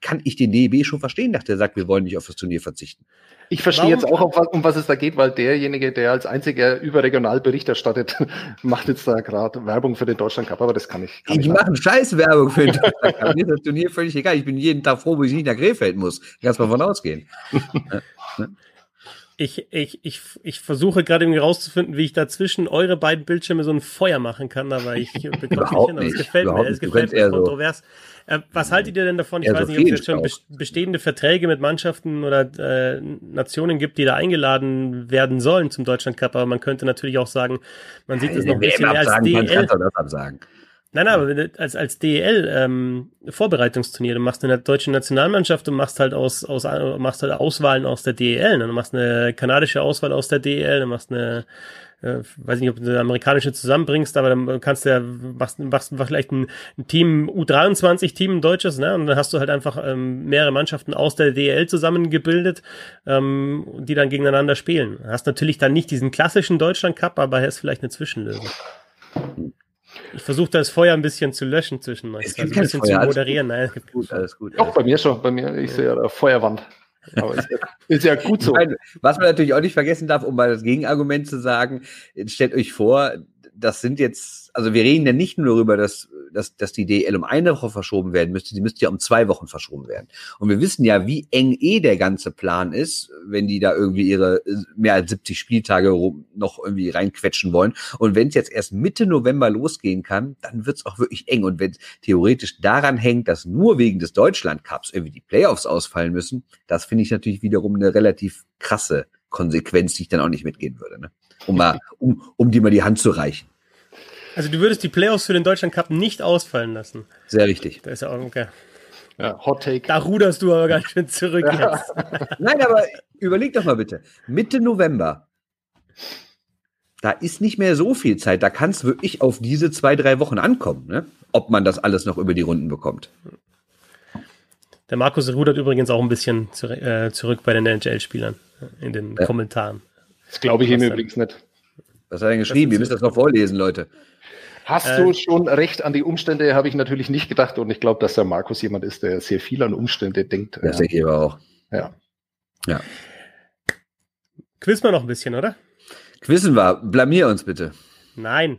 kann ich den DEB schon verstehen, dass der sagt, wir wollen nicht auf das Turnier verzichten. Ich verstehe jetzt auch, was, um was es da geht, weil derjenige, der als einziger überregional Bericht erstattet, macht jetzt da gerade Werbung für den Deutschland Cup, aber das kann ich. Kann ich mache scheiß Werbung für den Deutschland Cup. Mir ist das Turnier völlig egal. Ich bin jeden Tag froh, wo ich nicht nach Krefeld muss. Ganz mal von ausgehen. Ich, ich, ich, ich versuche gerade irgendwie rauszufinden, wie ich dazwischen eure beiden Bildschirme so ein Feuer machen kann, aber ich bekomme es nicht hin. Es gefällt mir, es gefällt mir kontrovers. So äh, was haltet ihr denn davon? Ich weiß so nicht, ob es schon auch. bestehende Verträge mit Mannschaften oder äh, Nationen gibt, die da eingeladen werden sollen zum Deutschland Cup, aber man könnte natürlich auch sagen, man sieht ja, das noch ein bisschen mehr als DL. Nein, nein, aber als, als DEL ähm, Vorbereitungsturnier, du machst eine deutsche Nationalmannschaft und machst halt aus, aus machst halt Auswahlen aus der DEL. Ne? Du machst eine kanadische Auswahl aus der DEL, du machst eine äh, weiß nicht, ob du eine amerikanische zusammenbringst, aber dann kannst du ja, machst, machst vielleicht ein, ein Team, U23-Team, ein deutsches, ne? Und dann hast du halt einfach ähm, mehrere Mannschaften aus der DEL zusammengebildet, ähm, die dann gegeneinander spielen. Hast natürlich dann nicht diesen klassischen Deutschland Cup, aber er ist vielleicht eine Zwischenlösung. Ich versuche das Feuer ein bisschen zu löschen zwischen euch. Also ein bisschen Feuer, zu moderieren. Alles gut, Nein, gut, alles gut. Auch bei mir schon. Bei mir, ich sehe ja da Feuerwand. Aber ist ja, ist ja gut so. Meine, was man natürlich auch nicht vergessen darf, um mal das Gegenargument zu sagen, stellt euch vor, das sind jetzt, also wir reden ja nicht nur darüber, dass, dass, dass die DL um eine Woche verschoben werden müsste, sie müsste ja um zwei Wochen verschoben werden. Und wir wissen ja, wie eng eh der ganze Plan ist, wenn die da irgendwie ihre mehr als 70 Spieltage noch irgendwie reinquetschen wollen. Und wenn es jetzt erst Mitte November losgehen kann, dann wird es auch wirklich eng. Und wenn theoretisch daran hängt, dass nur wegen des Deutschland Cups irgendwie die Playoffs ausfallen müssen, das finde ich natürlich wiederum eine relativ krasse Konsequenz, die ich dann auch nicht mitgehen würde. Ne? Um, mal, um, um dir mal die Hand zu reichen. Also du würdest die Playoffs für den Deutschland Cup nicht ausfallen lassen. Sehr richtig. Das ist ja auch okay. Ja, Hot Take. Da ruderst du aber ganz schön zurück ja. jetzt. Nein, aber überleg doch mal bitte. Mitte November. Da ist nicht mehr so viel Zeit. Da kann es wirklich auf diese zwei, drei Wochen ankommen, ne? ob man das alles noch über die Runden bekommt. Der Markus rudert übrigens auch ein bisschen zu, äh, zurück bei den NHL-Spielern in den ja. Kommentaren. Das glaube ich ihm übrigens nicht. Was hat er denn geschrieben? Ihr müsst das noch vorlesen, Leute. Hast äh, du schon recht an die Umstände, habe ich natürlich nicht gedacht und ich glaube, dass der Markus jemand ist, der sehr viel an Umstände denkt. Das denke ich aber auch. Ja. Ja. Quiz mal noch ein bisschen, oder? Quizzen wir. Blamier uns bitte. Nein.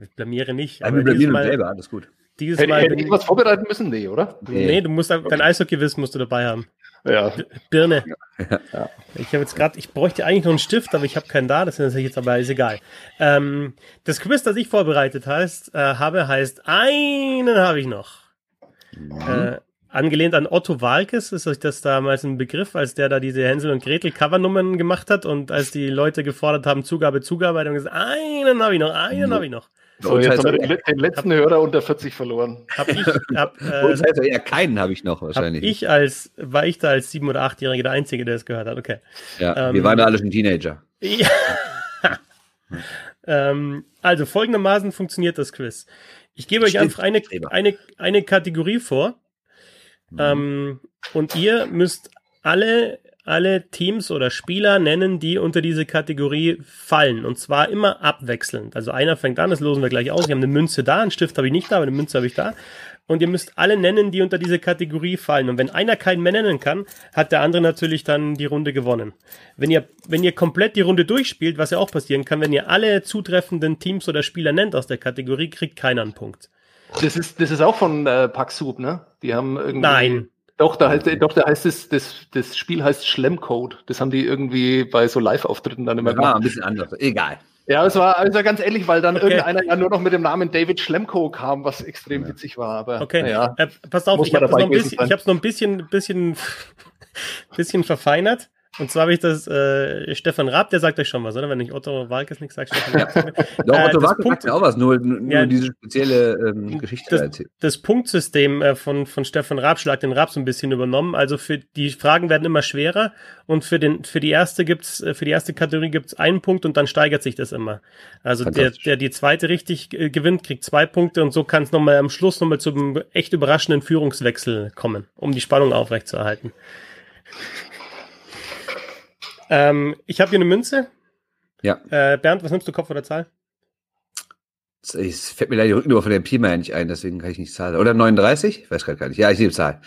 Ich blamiere nicht. Aber wir blamieren uns selber, alles gut. Dieses hätte, Mal hätte ich was vorbereiten müssen? Nee, oder? Nee, nee du musst dein Eishockey-Wissen musst du dabei haben. Ja. Birne. Ja. Ich habe jetzt gerade, ich bräuchte eigentlich noch einen Stift, aber ich habe keinen da, das ist natürlich jetzt aber ist egal. Ähm, das Quiz, das ich vorbereitet heißt, äh, habe, heißt, einen habe ich noch. Mhm. Äh, angelehnt an Otto Walkes ist euch das damals ein Begriff, als der da diese Hänsel und Gretel Covernummern gemacht hat und als die Leute gefordert haben, Zugabe, Zugabe, hat er gesagt, einen habe ich noch, einen mhm. habe ich noch. So, jetzt haben wir den, den letzten hab, Hörer unter 40 verloren. Hab ich, hab, äh, das heißt eher keinen habe ich noch wahrscheinlich. Ich als, war ich da als sieben- oder achtjähriger der Einzige, der es gehört hat, okay. Ja, ähm, wir waren da alle schon Teenager. Ja. ähm, also folgendermaßen funktioniert das Quiz. Ich gebe euch einfach eine, eine, eine Kategorie vor. Mhm. Ähm, und ihr müsst alle alle Teams oder Spieler nennen, die unter diese Kategorie fallen. Und zwar immer abwechselnd. Also einer fängt an, das losen wir gleich aus. Ich habe eine Münze da, einen Stift habe ich nicht da, aber eine Münze habe ich da. Und ihr müsst alle nennen, die unter diese Kategorie fallen. Und wenn einer keinen mehr nennen kann, hat der andere natürlich dann die Runde gewonnen. Wenn ihr, wenn ihr komplett die Runde durchspielt, was ja auch passieren kann, wenn ihr alle zutreffenden Teams oder Spieler nennt aus der Kategorie, kriegt keiner einen Punkt. Das ist, das ist auch von äh, Paxub, ne? Die haben irgendwie. Nein. Doch, da heißt, doch, da heißt es, das, das Spiel heißt Schlemmcode. Das haben die irgendwie bei so Live-Auftritten dann immer ja, gemacht. ein bisschen anders. Egal. Ja, es war, war ganz ehrlich, weil dann okay. irgendeiner ja nur noch mit dem Namen David Schlemko kam, was extrem ja. witzig war. Aber, okay, ja, äh, passt auf, ich habe es noch, ein bisschen, ich hab's noch ein bisschen, bisschen, bisschen verfeinert. Und zwar habe ich das, äh, Stefan Raab, der sagt euch schon was, oder? Wenn ich Otto Walkes nichts sage, Stefan Raab. Doch, äh, Otto Walkes sagt ja auch was, nur, nur ja, diese spezielle ähm, Geschichte das, erzählt. Das Punktsystem äh, von, von Stefan Raab, Schlag den Raab so ein bisschen übernommen. Also für die Fragen werden immer schwerer und für den, für die erste gibt's, äh, für die erste Kategorie gibt's einen Punkt und dann steigert sich das immer. Also der, der die zweite richtig äh, gewinnt, kriegt zwei Punkte und so kann es nochmal am Schluss nochmal zum echt überraschenden Führungswechsel kommen, um die Spannung aufrechtzuerhalten. Ähm, ich habe hier eine Münze. Ja. Äh, Bernd, was nimmst du, Kopf oder Zahl? Es fällt mir leider die Rückennummer von der Pima nicht ein, deswegen kann ich nicht zahlen. Oder 39? Ich weiß gerade gar nicht. Ja, ich nehme Zahl.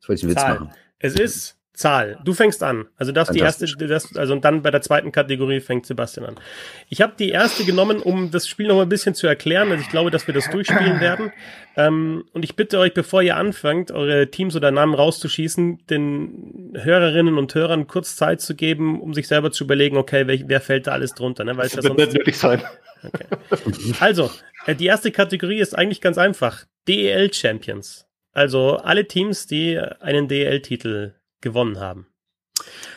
Das wollte ich einen Witz machen. Es ist Zahl. Du fängst an. Also das die erste, das, also und dann bei der zweiten Kategorie fängt Sebastian an. Ich habe die erste genommen, um das Spiel noch mal ein bisschen zu erklären. Also ich glaube, dass wir das durchspielen werden. Ähm, und ich bitte euch, bevor ihr anfangt, eure Teams oder Namen rauszuschießen, den Hörerinnen und Hörern kurz Zeit zu geben, um sich selber zu überlegen, okay, wer, wer fällt da alles drunter? Ne? Weil das wird nicht nötig sein. Okay. Also, äh, die erste Kategorie ist eigentlich ganz einfach. DEL Champions. Also alle Teams, die einen DEL-Titel gewonnen haben.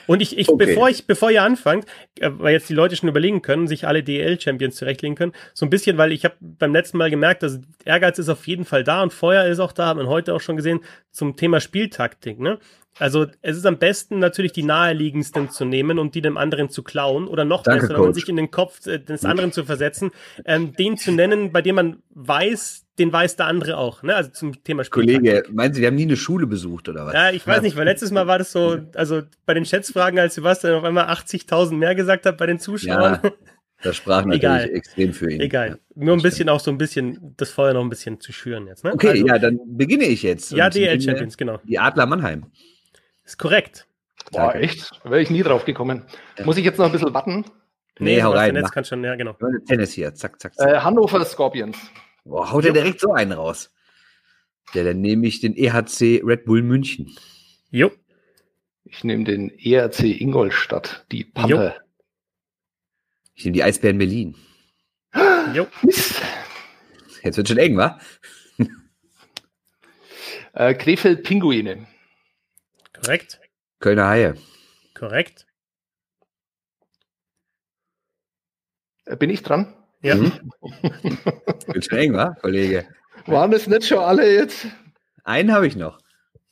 Und ich, ich okay. bevor ich, bevor ihr anfangt, äh, weil jetzt die Leute schon überlegen können, sich alle DL-Champions zurechtlegen können, so ein bisschen, weil ich habe beim letzten Mal gemerkt, dass Ehrgeiz ist auf jeden Fall da und Feuer ist auch da, hat man heute auch schon gesehen, zum Thema Spieltaktik, ne? Also es ist am besten natürlich die naheliegendsten zu nehmen und die dem anderen zu klauen oder noch Danke, besser, wenn man sich in den Kopf äh, des anderen zu versetzen, ähm, den zu nennen, bei dem man weiß, den weiß der andere auch, ne? Also zum Thema Spiel. Kollege, meinen Sie, wir haben nie eine Schule besucht oder was? Ja, ich weiß ja. nicht, weil letztes Mal war das so, also bei den Schätzfragen, als Sebastian auf einmal 80.000 mehr gesagt hat bei den Zuschauern. Ja, das sprach natürlich Egal. extrem für ihn. Egal. Ja, Nur ein bisschen stimmt. auch so ein bisschen das Feuer noch ein bisschen zu schüren jetzt, ne? Okay, also, ja, dann beginne ich jetzt. Ja, DL Champions, genau. Die Adler Mannheim. Ist korrekt. Boah, echt? Wäre ich nie drauf gekommen. Muss ich jetzt noch ein bisschen warten? Nee, nee hau rein. Jetzt kann schon, ja, genau. Tennis hier, zack, zack, zack. Äh, Hannover Scorpions. Boah, haut er direkt so einen raus. Ja, dann nehme ich den EHC Red Bull München. Jo. Ich nehme den ERC Ingolstadt, die Panther. Jo. Ich nehme die Eisbären Berlin. Jo. Jetzt wird schon eng, wa? äh, Krefeld Pinguine. Korrekt. Kölner Haie. Korrekt. Äh, bin ich dran? Ja. Mhm. Wird schon eng, wa, Kollege? Waren es nicht schon alle jetzt? Einen habe ich noch.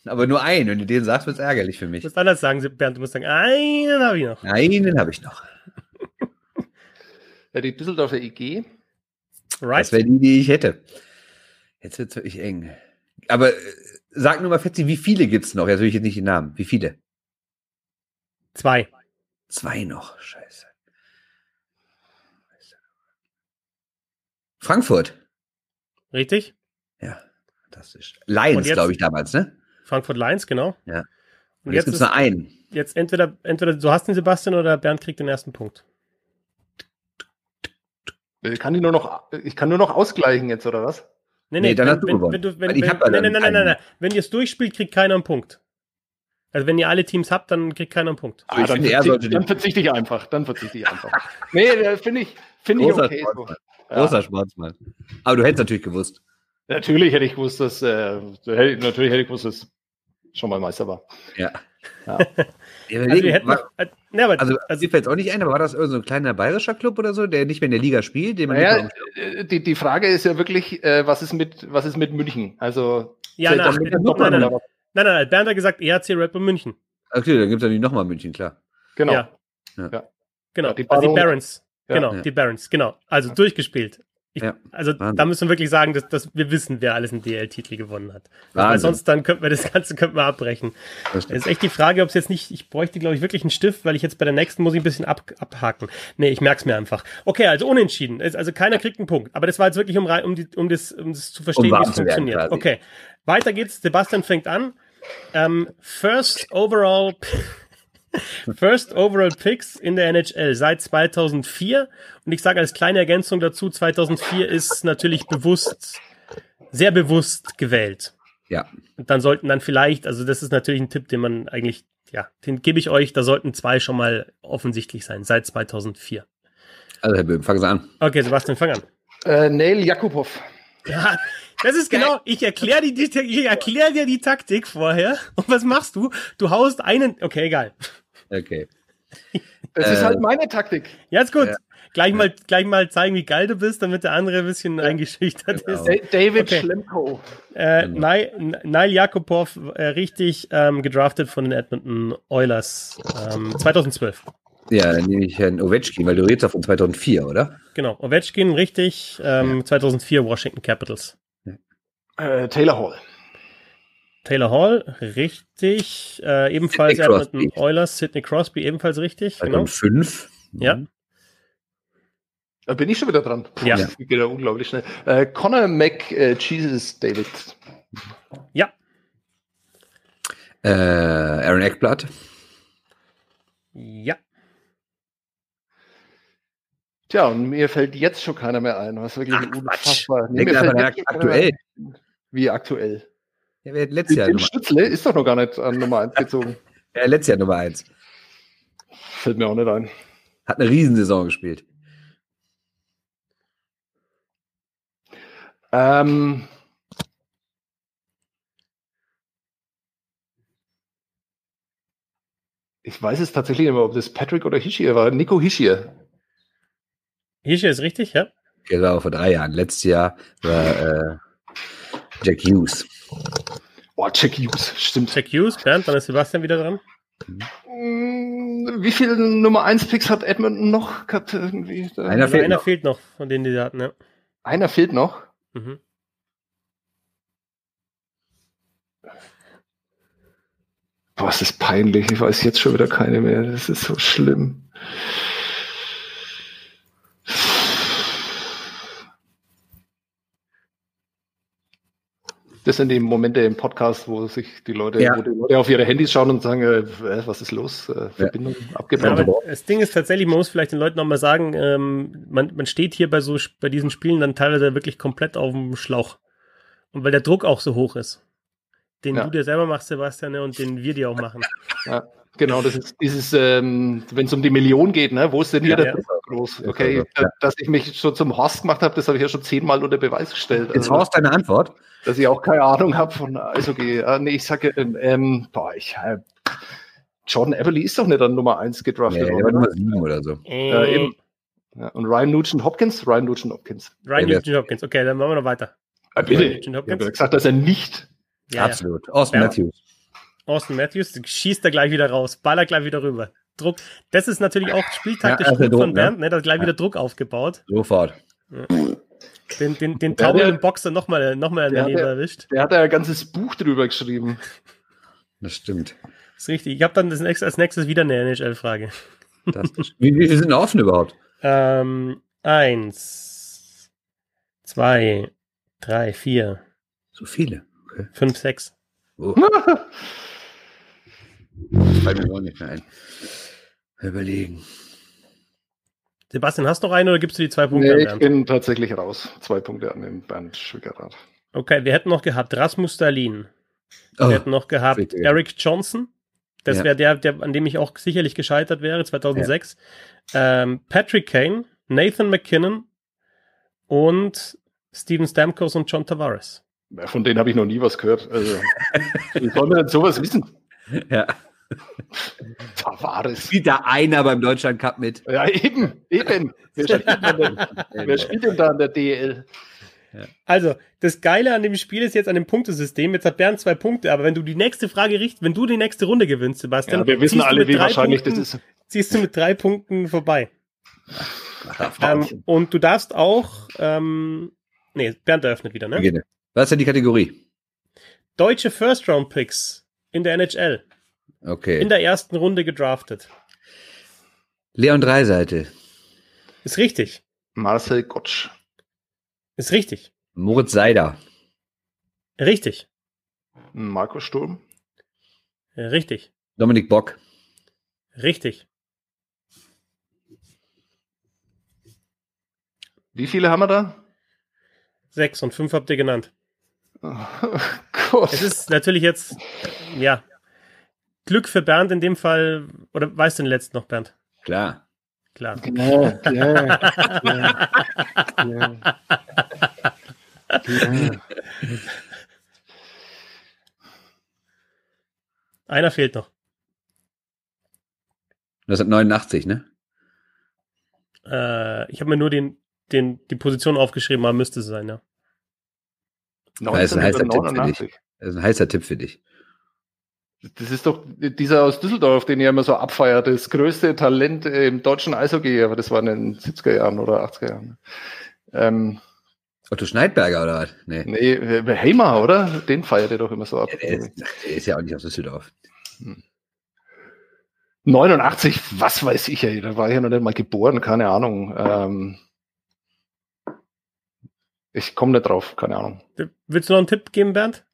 Aber nur einen. Wenn du den sagst, wird es ärgerlich für mich. Du musst anders sagen, Bernd. Du musst sagen, einen habe ich noch. Einen habe ich noch. Ja, die Düsseldorfer IG. Right. Das wäre die, die ich hätte. Jetzt wird es wirklich eng. Aber äh, sag nur mal, Fetzi, wie viele gibt es noch? Jetzt will ich jetzt nicht den Namen. Wie viele? Zwei. Zwei noch. Scheiße. Frankfurt. Richtig? Ja, fantastisch. Lions, glaube ich, damals, ne? Frankfurt Lions, genau. Ja. Und, Und jetzt, jetzt gibt es nur einen. Jetzt entweder, entweder du hast den Sebastian oder Bernd kriegt den ersten Punkt. Ich kann, die nur noch, ich kann nur noch ausgleichen jetzt, oder was? Nee, nee, nee dann wenn, hast du wenn, gewonnen. Wenn du, wenn, wenn, nein, nein, nein, nein, nein, Wenn ihr es durchspielt, kriegt keiner einen Punkt. Also wenn ihr alle Teams habt, dann kriegt keiner einen Punkt. Ah, dann, verzichte, dann verzichte ich einfach. Dann verzichte ich einfach. nee, finde ich, finde ich okay. So. Großer Sportsmann. Aber du hättest natürlich gewusst. Natürlich hätte ich gewusst, dass äh, natürlich hätte ich gewusst, dass schon mal Meister war. Ja. ja. also, hätten, war, äh, ne, aber, also, also fällt jetzt auch nicht ein, aber war das irgendein so ein kleiner bayerischer Club oder so, der nicht mehr in der Liga spielt? Den man naja, äh, die, die Frage ist ja wirklich, äh, was, ist mit, was ist mit München? Also, ja, na, nein, nein, nein, nein, nein, nein, Bernd hat gesagt, ERC Red Bull München. Okay, dann gibt es natürlich nochmal München, klar. Genau. Ja. ja. Genau, ja, die, also die Barons. Genau, ja. die Barons, genau. Also durchgespielt. Ich, ja, also Wahnsinn. da müssen wir wirklich sagen, dass, dass wir wissen, wer alles einen DL-Titel gewonnen hat. Wahnsinn. Weil sonst dann könnten wir das Ganze könnten wir abbrechen. Es ist echt die Frage, ob es jetzt nicht, ich bräuchte, glaube ich, wirklich einen Stift, weil ich jetzt bei der nächsten muss ich ein bisschen ab, abhaken. Nee, ich merke es mir einfach. Okay, also unentschieden. Also keiner kriegt einen Punkt. Aber das war jetzt wirklich, um, um, die, um, das, um das zu verstehen, um wie es funktioniert. Quasi. Okay, weiter geht's. Sebastian fängt an. Ähm, first overall First Overall Picks in der NHL seit 2004. Und ich sage als kleine Ergänzung dazu, 2004 ist natürlich bewusst, sehr bewusst gewählt. Ja. Und dann sollten dann vielleicht, also das ist natürlich ein Tipp, den man eigentlich, ja, den gebe ich euch, da sollten zwei schon mal offensichtlich sein, seit 2004. Also Herr Böhm, fangen Sie an. Okay, Sebastian, fang an. Äh, Neil Jakubov. Ja, das ist genau, ich erkläre ich erklär dir die Taktik vorher. Und was machst du? Du haust einen, okay, egal. Okay. Das äh, ist halt meine Taktik. Ja, ist gut. Ja. Gleich mal, gleich mal zeigen, wie geil du bist, damit der andere ein bisschen ja. eingeschüchtert genau. ist. David okay. Schlemko. Äh, genau. Nile, Nile Jakubov, äh, richtig ähm, gedraftet von den Edmonton Oilers ähm, 2012. Ja, dann nehme ich Herrn Ovechkin, weil du redest ja von 2004, oder? Genau, Ovechkin, richtig. Ähm, ja. 2004 Washington Capitals. Äh, Taylor Hall. Taylor Hall, richtig. Äh, ebenfalls Edmonton Oilers, Sidney Crosby, ebenfalls richtig. Genau. fünf. Ja. Da bin ich schon wieder dran. Ja. Das geht ja unglaublich schnell. Äh, Connor McJesus äh, David. Ja. Äh, Aaron Eckblatt. Ja. Tja, und mir fällt jetzt schon keiner mehr ein, was wirklich Ach, unfassbar. Nee, mir fällt jetzt aktuell. Wie aktuell? Ja, wer letztes Jahr Tim Stützle ist doch noch gar nicht an Nummer 1 gezogen. Ja, letztes Jahr Nummer 1. Fällt mir auch nicht ein. Hat eine Riesensaison gespielt. Ähm, ich weiß es tatsächlich nicht mehr, ob das Patrick oder Hischier war. Nico Hischier. Hischier ist richtig, ja. Genau, vor drei Jahren. Letztes Jahr war äh, Jack Hughes. Boah, Jack Hughes, stimmt. Jack Hughes, Bernd, dann ist Sebastian wieder dran. Mm, Wie viele Nummer 1 Picks hat Edmonton noch gehabt? Irgendwie? Einer Also fehlt einer noch. fehlt noch, von denen die hatten, ja. Einer fehlt noch. Mhm. Boah, es ist peinlich. Ich weiß jetzt schon wieder keine mehr. Das ist so schlimm. Das sind die Momente im Podcast, wo sich die Leute, Ja. wo die Leute auf ihre Handys schauen und sagen, äh, was ist los? Äh, Verbindung Ja, abgebrochen. aber das Ding ist tatsächlich, man muss vielleicht den Leuten nochmal sagen, ähm, man, man steht hier bei so bei diesen Spielen dann teilweise wirklich komplett auf dem Schlauch. Und weil der Druck auch so hoch ist. Den Ja. du dir selber machst, Sebastian, ne, und den wir dir auch machen. Ja, genau, das ist dieses, ähm, wenn es um die Million geht, ne? wo ist denn hier Ja, der ja. Groß? Ja, Okay, ja. da- dass ich mich schon zum Horst gemacht habe, das habe ich ja schon zehnmal unter Beweis gestellt. Ist Horst deine Antwort? Dass ich auch keine Ahnung habe von Eishockey. Äh, nee, ich sage, ähm, ähm, boah, ich, äh, Jordan Everly ist doch nicht an Nummer 1 gedraftet Nee, der war worden. Nummer oder? sieben oder so. Äh, eben. Ja, und Ryan Nugent Hopkins? Ryan Nugent Hopkins. Ryan Ja, Nugent Hopkins. Okay, dann machen wir noch weiter. Ah, bitte. Ich habe ja gesagt, dass er nicht. Ja, ja. Absolut. Austin Ja. Matthews. Austin Matthews schießt er gleich wieder raus, ballert gleich wieder rüber. Druck. Das ist natürlich auch spieltaktisch Ja, also gut Druck, von ne? Bernd, ne? Da hat gleich wieder Druck aufgebaut. Sofort. Den, den, den der- Boxer nochmal noch mal der- daneben der- erwischt. Der hat ja ein ganzes Buch drüber geschrieben. Das stimmt. ist richtig. Ich habe dann das nächste, als nächstes wieder eine NHL-Frage. Das, wie, wie viele sind offen überhaupt? Ähm, eins, zwei, drei, vier, So viele. Okay. fünf, sechs. Oh. Fällt mir auch nicht mehr ein. Überlegen. Sebastian, hast du noch eine oder gibst du die zwei Punkte Nee, an ich Bernd? bin tatsächlich raus. Zwei Punkte an den Bernd Schwickerath. Okay, wir hätten noch gehabt Rasmus Dahlin. Oh, Wir hätten noch gehabt bitte. Eric Johnson. Das Ja. wäre der, der, an dem ich auch sicherlich gescheitert wäre, 2006. Ähm, Patrick Kane, Nathan McKinnon und Steven Stamkos und John Tavares. Ja, Von denen habe ich noch nie was gehört. Also, wie soll man denn sowas wissen? ja. Tavares. Spielt da einer beim Deutschland Cup mit? Ja, eben, eben. Wer spielt denn, denn, wer spielt denn da in der DL? Also, das Geile an dem Spiel ist jetzt an dem Punktesystem. Jetzt hat Bernd zwei Punkte, aber wenn du die nächste Frage richt, wenn du die nächste Runde gewinnst, Sebastian, Ja, wir wissen ziehst du alle, mit wie drei wahrscheinlich Punkten, das ist. Ziehst du mit drei Punkten vorbei. Ähm, und du darfst auch, ähm, nee, Bernd eröffnet wieder, ne? Was ist denn die Kategorie? Deutsche First-Round-Picks in der NHL. Okay. In der ersten Runde gedraftet. Leon Dreiseite. Ist richtig. Marcel Gottsch. Ist richtig. Moritz Seider. Richtig. Marco Sturm. Richtig. Dominik Bock. Richtig. Wie viele haben wir da? Sechs und fünf habt ihr genannt. Oh Gott. Es ist natürlich jetzt, äh, ja, Glück für Bernd in dem Fall. Oder weißt du den letzten noch, Bernd? Klar. Klar. Ja, ja, ja, ja. Ja. Einer fehlt noch. 1989, ne? Äh, ich habe mir nur den, den, die Position aufgeschrieben, aber müsste es sein, ja. Das ist ein heißer Tipp für 1989. dich. Das ist ein heißer Tipp für dich. Das ist doch dieser aus Düsseldorf, den ihr immer so abfeiert, das größte Talent im deutschen Eishockey, aber das war in den 70er Jahren oder 80er Jahren. Ähm, Otto Schneidberger oder was? Nee. nee, Heimer, oder? Den feiert ihr doch immer so ab. Der, ist, der ist ja auch nicht aus Düsseldorf. 89, was weiß ich, ey, da war ich ja noch nicht mal geboren, keine Ahnung. Ähm, ich komme nicht drauf, keine Ahnung. Willst du noch einen Tipp geben, Bernd?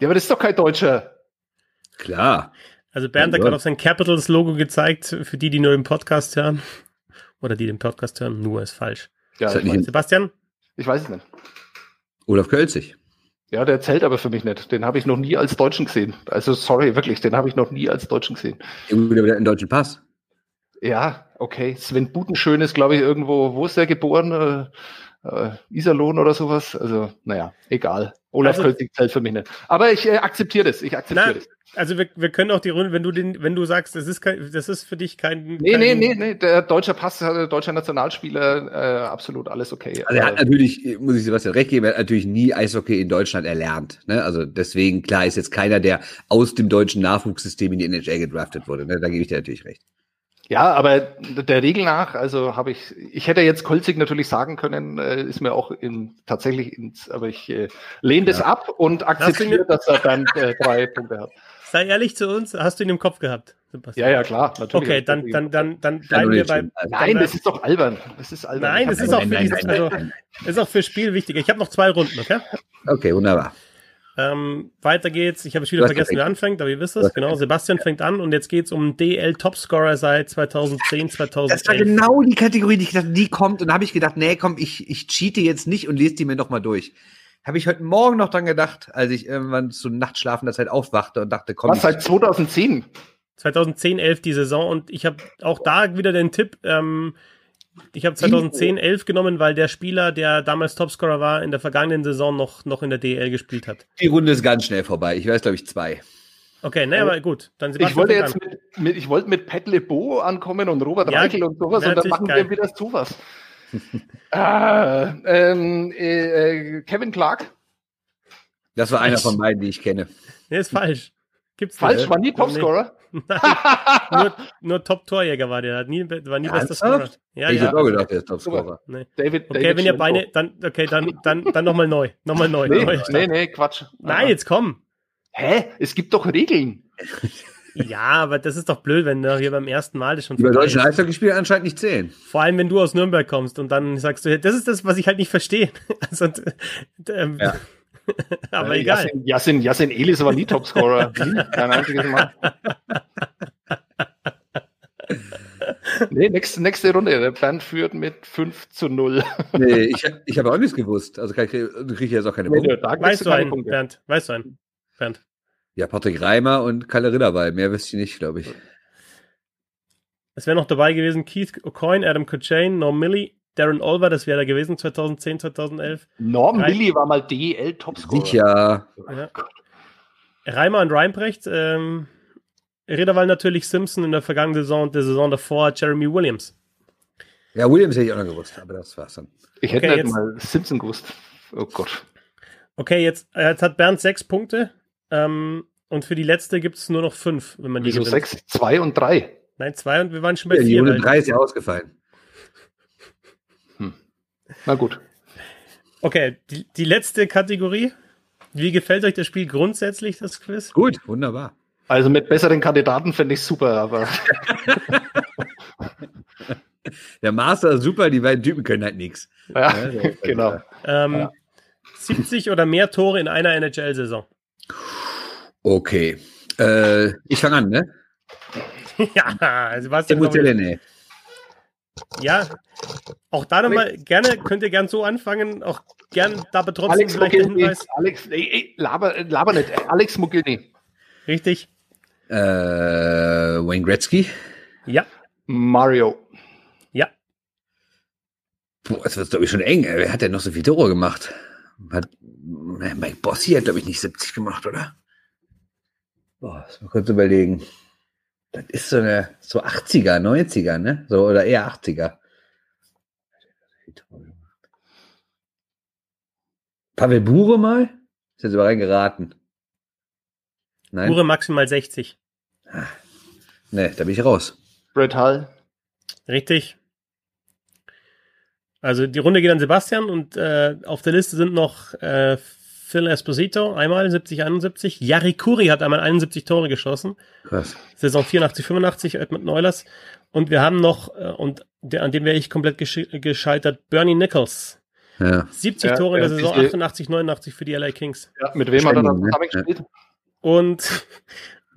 Ja, aber das ist doch kein Deutscher. Klar. Also Bernd hat gerade auf sein Capitals-Logo gezeigt, für die, die nur im Podcast hören. Oder die den Podcast hören, nur ist falsch. Ja, ich weiß. Sebastian? Ich weiß es nicht. Olaf Kölzig. Ja, der zählt aber für mich nicht. Den habe ich noch nie als Deutschen gesehen. Also sorry, wirklich, den habe ich noch nie als Deutschen gesehen. Irgendwie wieder einen deutschen Pass. Ja, okay. Sven Butenschön ist, glaube ich, irgendwo, wo ist der geboren? Äh, äh, Iserlohn oder sowas. Also, naja, egal. Olaf also, Kölzig zählt für mich nicht. Aber ich äh, akzeptiere das. Ich akzeptiere das. Also wir, wir können auch die Runde, wenn du den, wenn du sagst, das ist kein, das ist für dich kein. Nee, kein nee, nee, nee, der deutsche Pass, der deutsche Nationalspieler, äh, absolut alles okay. Also er hat natürlich, muss ich Sebastian recht geben, er hat natürlich nie Eishockey in Deutschland erlernt. Ne? Also deswegen, klar, ist jetzt keiner, der aus dem deutschen Nachwuchssystem in die NHL gedraftet wurde. Ne? Da gebe ich dir natürlich recht. Ja, aber der Regel nach, also habe ich, ich hätte jetzt Kolzig natürlich sagen können, äh, ist mir auch in, tatsächlich ins, aber ich äh, lehne das ab und akzeptiere, dass er dann äh, drei Punkte hat. Sei ehrlich zu uns, hast du ihn im Kopf gehabt? Sebastian? Ja, ja, klar, natürlich. Okay, dann, dann, dann, dann bleiben wir bei. Nein, das ist doch albern. Das ist albern. Nein, das ist auch, für nein, nein, also, ist auch für Spiel wichtig. Ich habe noch zwei Runden, okay? Okay, wunderbar. Ähm, weiter geht's. Ich habe es wieder vergessen, wer anfängt, aber ihr wisst es. Genau, Sebastian fängt an und jetzt geht's um DL Topscorer seit 2010, 2011. Das war genau die Kategorie, die ich dachte, die kommt. Und habe ich gedacht, nee, komm, ich, ich cheate jetzt nicht und lese die mir noch mal durch. Habe ich heute Morgen noch dran gedacht, als ich irgendwann zu Nachtschlafender Zeit aufwachte und dachte, komm. Was, seit 2010? 2010, 11 die Saison und ich habe auch da wieder den Tipp, ähm, ich habe 2010, 11 genommen, weil der Spieler, der damals Topscorer war, in der vergangenen Saison noch, noch in der DL gespielt hat. Die Runde ist ganz schnell vorbei. Ich weiß, glaube ich, zwei. Okay, ne, aber gut. Dann ich wollte jetzt mit, mit, ich wollte mit Pat LeBeau ankommen und Robert ja, Reichel und sowas und dann machen geil. wir wieder sowas. ah, ähm, äh, Kevin Clark. Das war einer von beiden, die ich kenne. Nee, ist falsch. Gibt's falsch, nicht. war nie Topscorer. nur, nur Top-Torjäger war der, hat nie, war nie bester Scorer. Ja, ich ja. hätte auch gedacht, der ist Top-Scorer. Nee. David, okay, David wenn ihr beide, dann, okay, dann, dann, dann nochmal neu. Nochmal neu. Nee, neu nee, nee, Quatsch. Nein, jetzt komm. Hä? Es gibt doch Regeln. Ja, aber das ist doch blöd, wenn du hier beim ersten Mal das schon. Die bei deutschen Eishockeyspielen anscheinend nicht zählen. Vor allem, wenn du aus Nürnberg kommst und dann sagst du, das ist das, was ich halt nicht verstehe. Also, ähm, ja. Aber äh, egal. Jasin, Jasin Elis war nie Topscorer. Kein einziges Mal. Nee, nächste, nächste Runde. Der Bernd führt mit 5 zu 0. Nee, ich, ich habe auch nichts gewusst. Also kann kriege ich jetzt auch keine Punkte. Nee, weißt du einen, Punkte. Bernd? Weißt du einen, Bernd? Ja, Patrick Reimer und Kalle Ritterwey. Mehr wüsste ich nicht, glaube ich. Es wäre noch dabei gewesen Keith O'Coin, Adam Cochain, Norm Milley, Darren Olver, das wäre da gewesen 2010, 2011. Norm Milli war mal DEL-Topscorer. Sicher. Ja. Reimer und Reimbrecht. Ähm, Räderwall natürlich Simpson in der vergangenen Saison und der Saison davor Jeremy Williams. Ja, Williams hätte ich auch noch gewusst, aber das war's dann. Ich hätte okay, nicht mal Simpson gewusst. Oh Gott. Okay, jetzt, jetzt hat Bernd sechs Punkte. Ähm, und für die letzte gibt es nur noch fünf, wenn man die Wieso gewinnt. sechs? Zwei und drei. Nein, zwei und wir waren schon bei ja, vier. Die Runde drei ist ja ausgefallen. Na gut. Okay, die, die letzte Kategorie. Wie gefällt euch das Spiel grundsätzlich, das Quiz? Gut, wunderbar. Also mit besseren Kandidaten finde ich super, aber. Der Master ist super, die beiden Typen können halt nichts. Ja, ja genau. Ähm, ja. 70 oder mehr Tore in einer NHL-Saison. Okay. Äh, ich fange an, ne? ja, also was denn? Ja, auch da nochmal gerne, könnt ihr gern so anfangen, auch gern da trotzdem Alex vielleicht Mugilny, Hinweis. Alex, ey, ey, laber, laber nicht, Alex Mugilny. Richtig. Äh, Wayne Gretzky. Ja. Mario. Ja. Boah, das wird, glaube ich, schon eng. Wer hat denn noch so viele Tore gemacht? Hat, äh, Mike Bossy hat, glaube ich, nicht 70 gemacht, oder? Boah, das mal kurz überlegen. Das ist so eine, so 80er, 90er, ne? So, oder eher 80er. Pavel Bure mal? Ist jetzt aber reingeraten. Nein. Bure maximal 60. Ah, ne, da bin ich raus. Brett Hall. Richtig. Also die Runde geht an Sebastian und äh, auf der Liste sind noch äh, Phil Esposito einmal 70, 71. Yari Kuri hat einmal 71 Tore geschossen. Krass. Saison 84, 85 Edmund Neulers. Und wir haben noch, äh, und der, an dem wäre ich komplett gescheitert, Bernie Nichols. Ja. 70 ja, Tore in der Saison, 88, 89 für die LA Kings. Ja, mit wem hat er dann zusammen gespielt? Und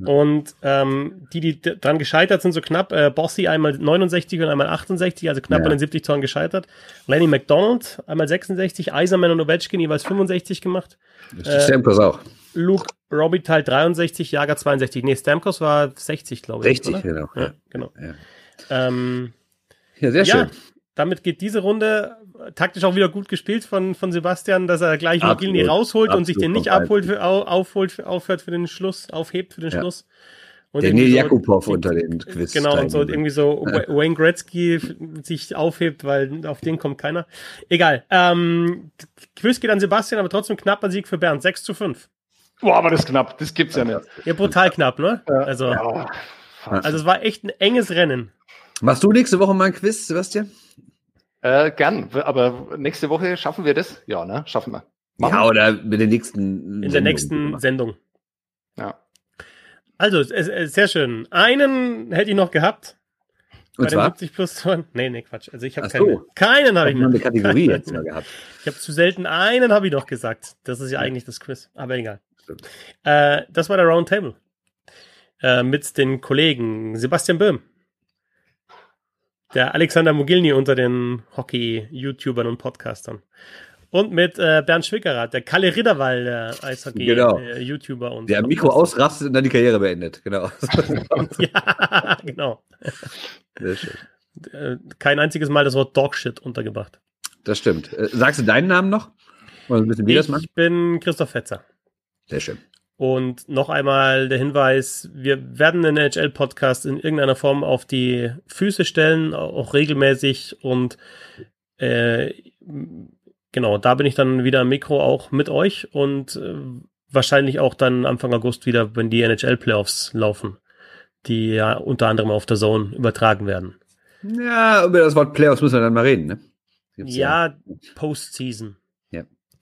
und ähm, die, die dran gescheitert sind, so knapp, äh, Bossy einmal 69 und einmal 68, also knapp ja. an den 70 Toren gescheitert. Lenny McDonald einmal 66, Eiserman und Ovechkin jeweils 65 gemacht. Äh, Stamkos auch. Luke Robitaille 63, Jager 62. Nee, Stamkos war 60, glaube ich. 60, oder? genau. Ja, genau. Ja. Ähm, ja, sehr schön. Damit geht diese Runde taktisch auch wieder gut gespielt von, von Sebastian, dass er gleich Magilny rausholt absolut, und sich den nicht abholt, für, aufholt, für, aufhört für den Schluss, aufhebt für den ja. Schluss. Und der Neil so, Jakubov unter den Quiz. Genau, und so irgendwie so ja. Wayne Gretzky sich aufhebt, weil auf den kommt keiner. Egal. Ähm, Quiz geht an Sebastian, aber trotzdem knapper Sieg für Bernd. 6 zu 5. Boah, aber das ist knapp. Das gibt's ja nicht. Ja, brutal knapp, ne? Also, ja. also es war echt ein enges Rennen. Machst du nächste Woche mal ein Quiz, Sebastian? Äh, gern, aber nächste Woche schaffen wir das? Ja, ne? Schaffen wir. Machen ja, oder mit der nächsten In der nächsten Sendung. Ja. Also, sehr schön. Einen hätte ich noch gehabt. Und bei zwar? den 70 plus Toren. Nee, nee, Quatsch. Also ich habe so. keinen. Keinen habe ich noch. eine Kategorie jetzt mal gehabt. Ich habe zu selten einen habe ich noch gesagt. Das ist ja, ja. eigentlich das Quiz. Aber egal. Äh, das war der Roundtable. Äh, mit den Kollegen Sebastian Böhm der Alexander Mogilny unter den Hockey-YouTubern und Podcastern. Und mit äh, Bernd Schwickerath, der Kalle Ridderwall, der Eishockey-YouTuber. Genau. Äh, der Mikro ausrastet und dann die Karriere beendet, genau. ja, genau. Sehr schön. Äh, kein einziges Mal das Wort Dogshit untergebracht. Das stimmt. Äh, sagst du deinen Namen noch? Oder wissen wir ich das bin Christoph Fetzer. Sehr schön. Und noch einmal der Hinweis, wir werden den NHL-Podcast in irgendeiner Form auf die Füße stellen, auch regelmäßig. Und äh, genau, da bin ich dann wieder am Mikro auch mit euch und äh, wahrscheinlich auch dann Anfang August wieder, wenn die NHL-Playoffs laufen, die ja unter anderem auf der Zone übertragen werden. Ja, über das Wort Playoffs müssen wir dann mal reden, ne? ja, ja. Postseason.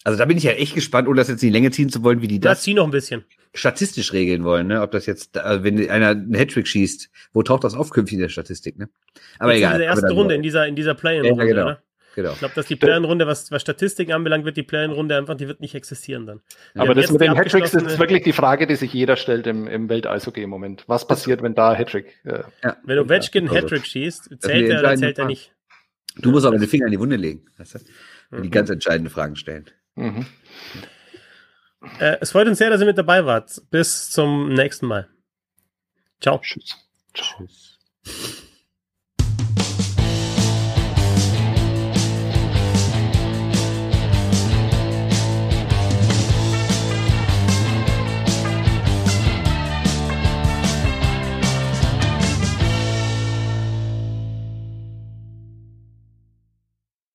Also da bin ich ja echt gespannt, ohne das jetzt in die Länge ziehen zu wollen, wie die das. Ja, zieh noch ein bisschen. Statistisch regeln wollen, ne? Ob das jetzt, also wenn einer einen Hattrick schießt, wo taucht das auf künftig in der Statistik, ne? Aber jetzt egal. In der ersten Runde, in dieser, in dieser Play-In-Runde, ja, genau. Oder? Genau. Ich glaube, dass die Play-In-Runde, was, was Statistiken anbelangt, wird die Play-In-Runde einfach, die wird nicht existieren dann. Ja, aber das mit den Hattricks ist wirklich die Frage, die sich jeder stellt im, im Welteishockey im Moment. Was passiert, wenn da Hattrick? Äh, ja. Wenn du Ovechkin einen Hattrick schießt, zählt er oder zählt er nicht? Du musst aber den Finger in die Wunde legen, weißt du? Wenn mhm. die ganz entscheidenden Fragen stellen. Mhm. Äh, es freut uns sehr, dass ihr mit dabei wart. Bis zum nächsten Mal. Ciao. Tschüss. Tschüss.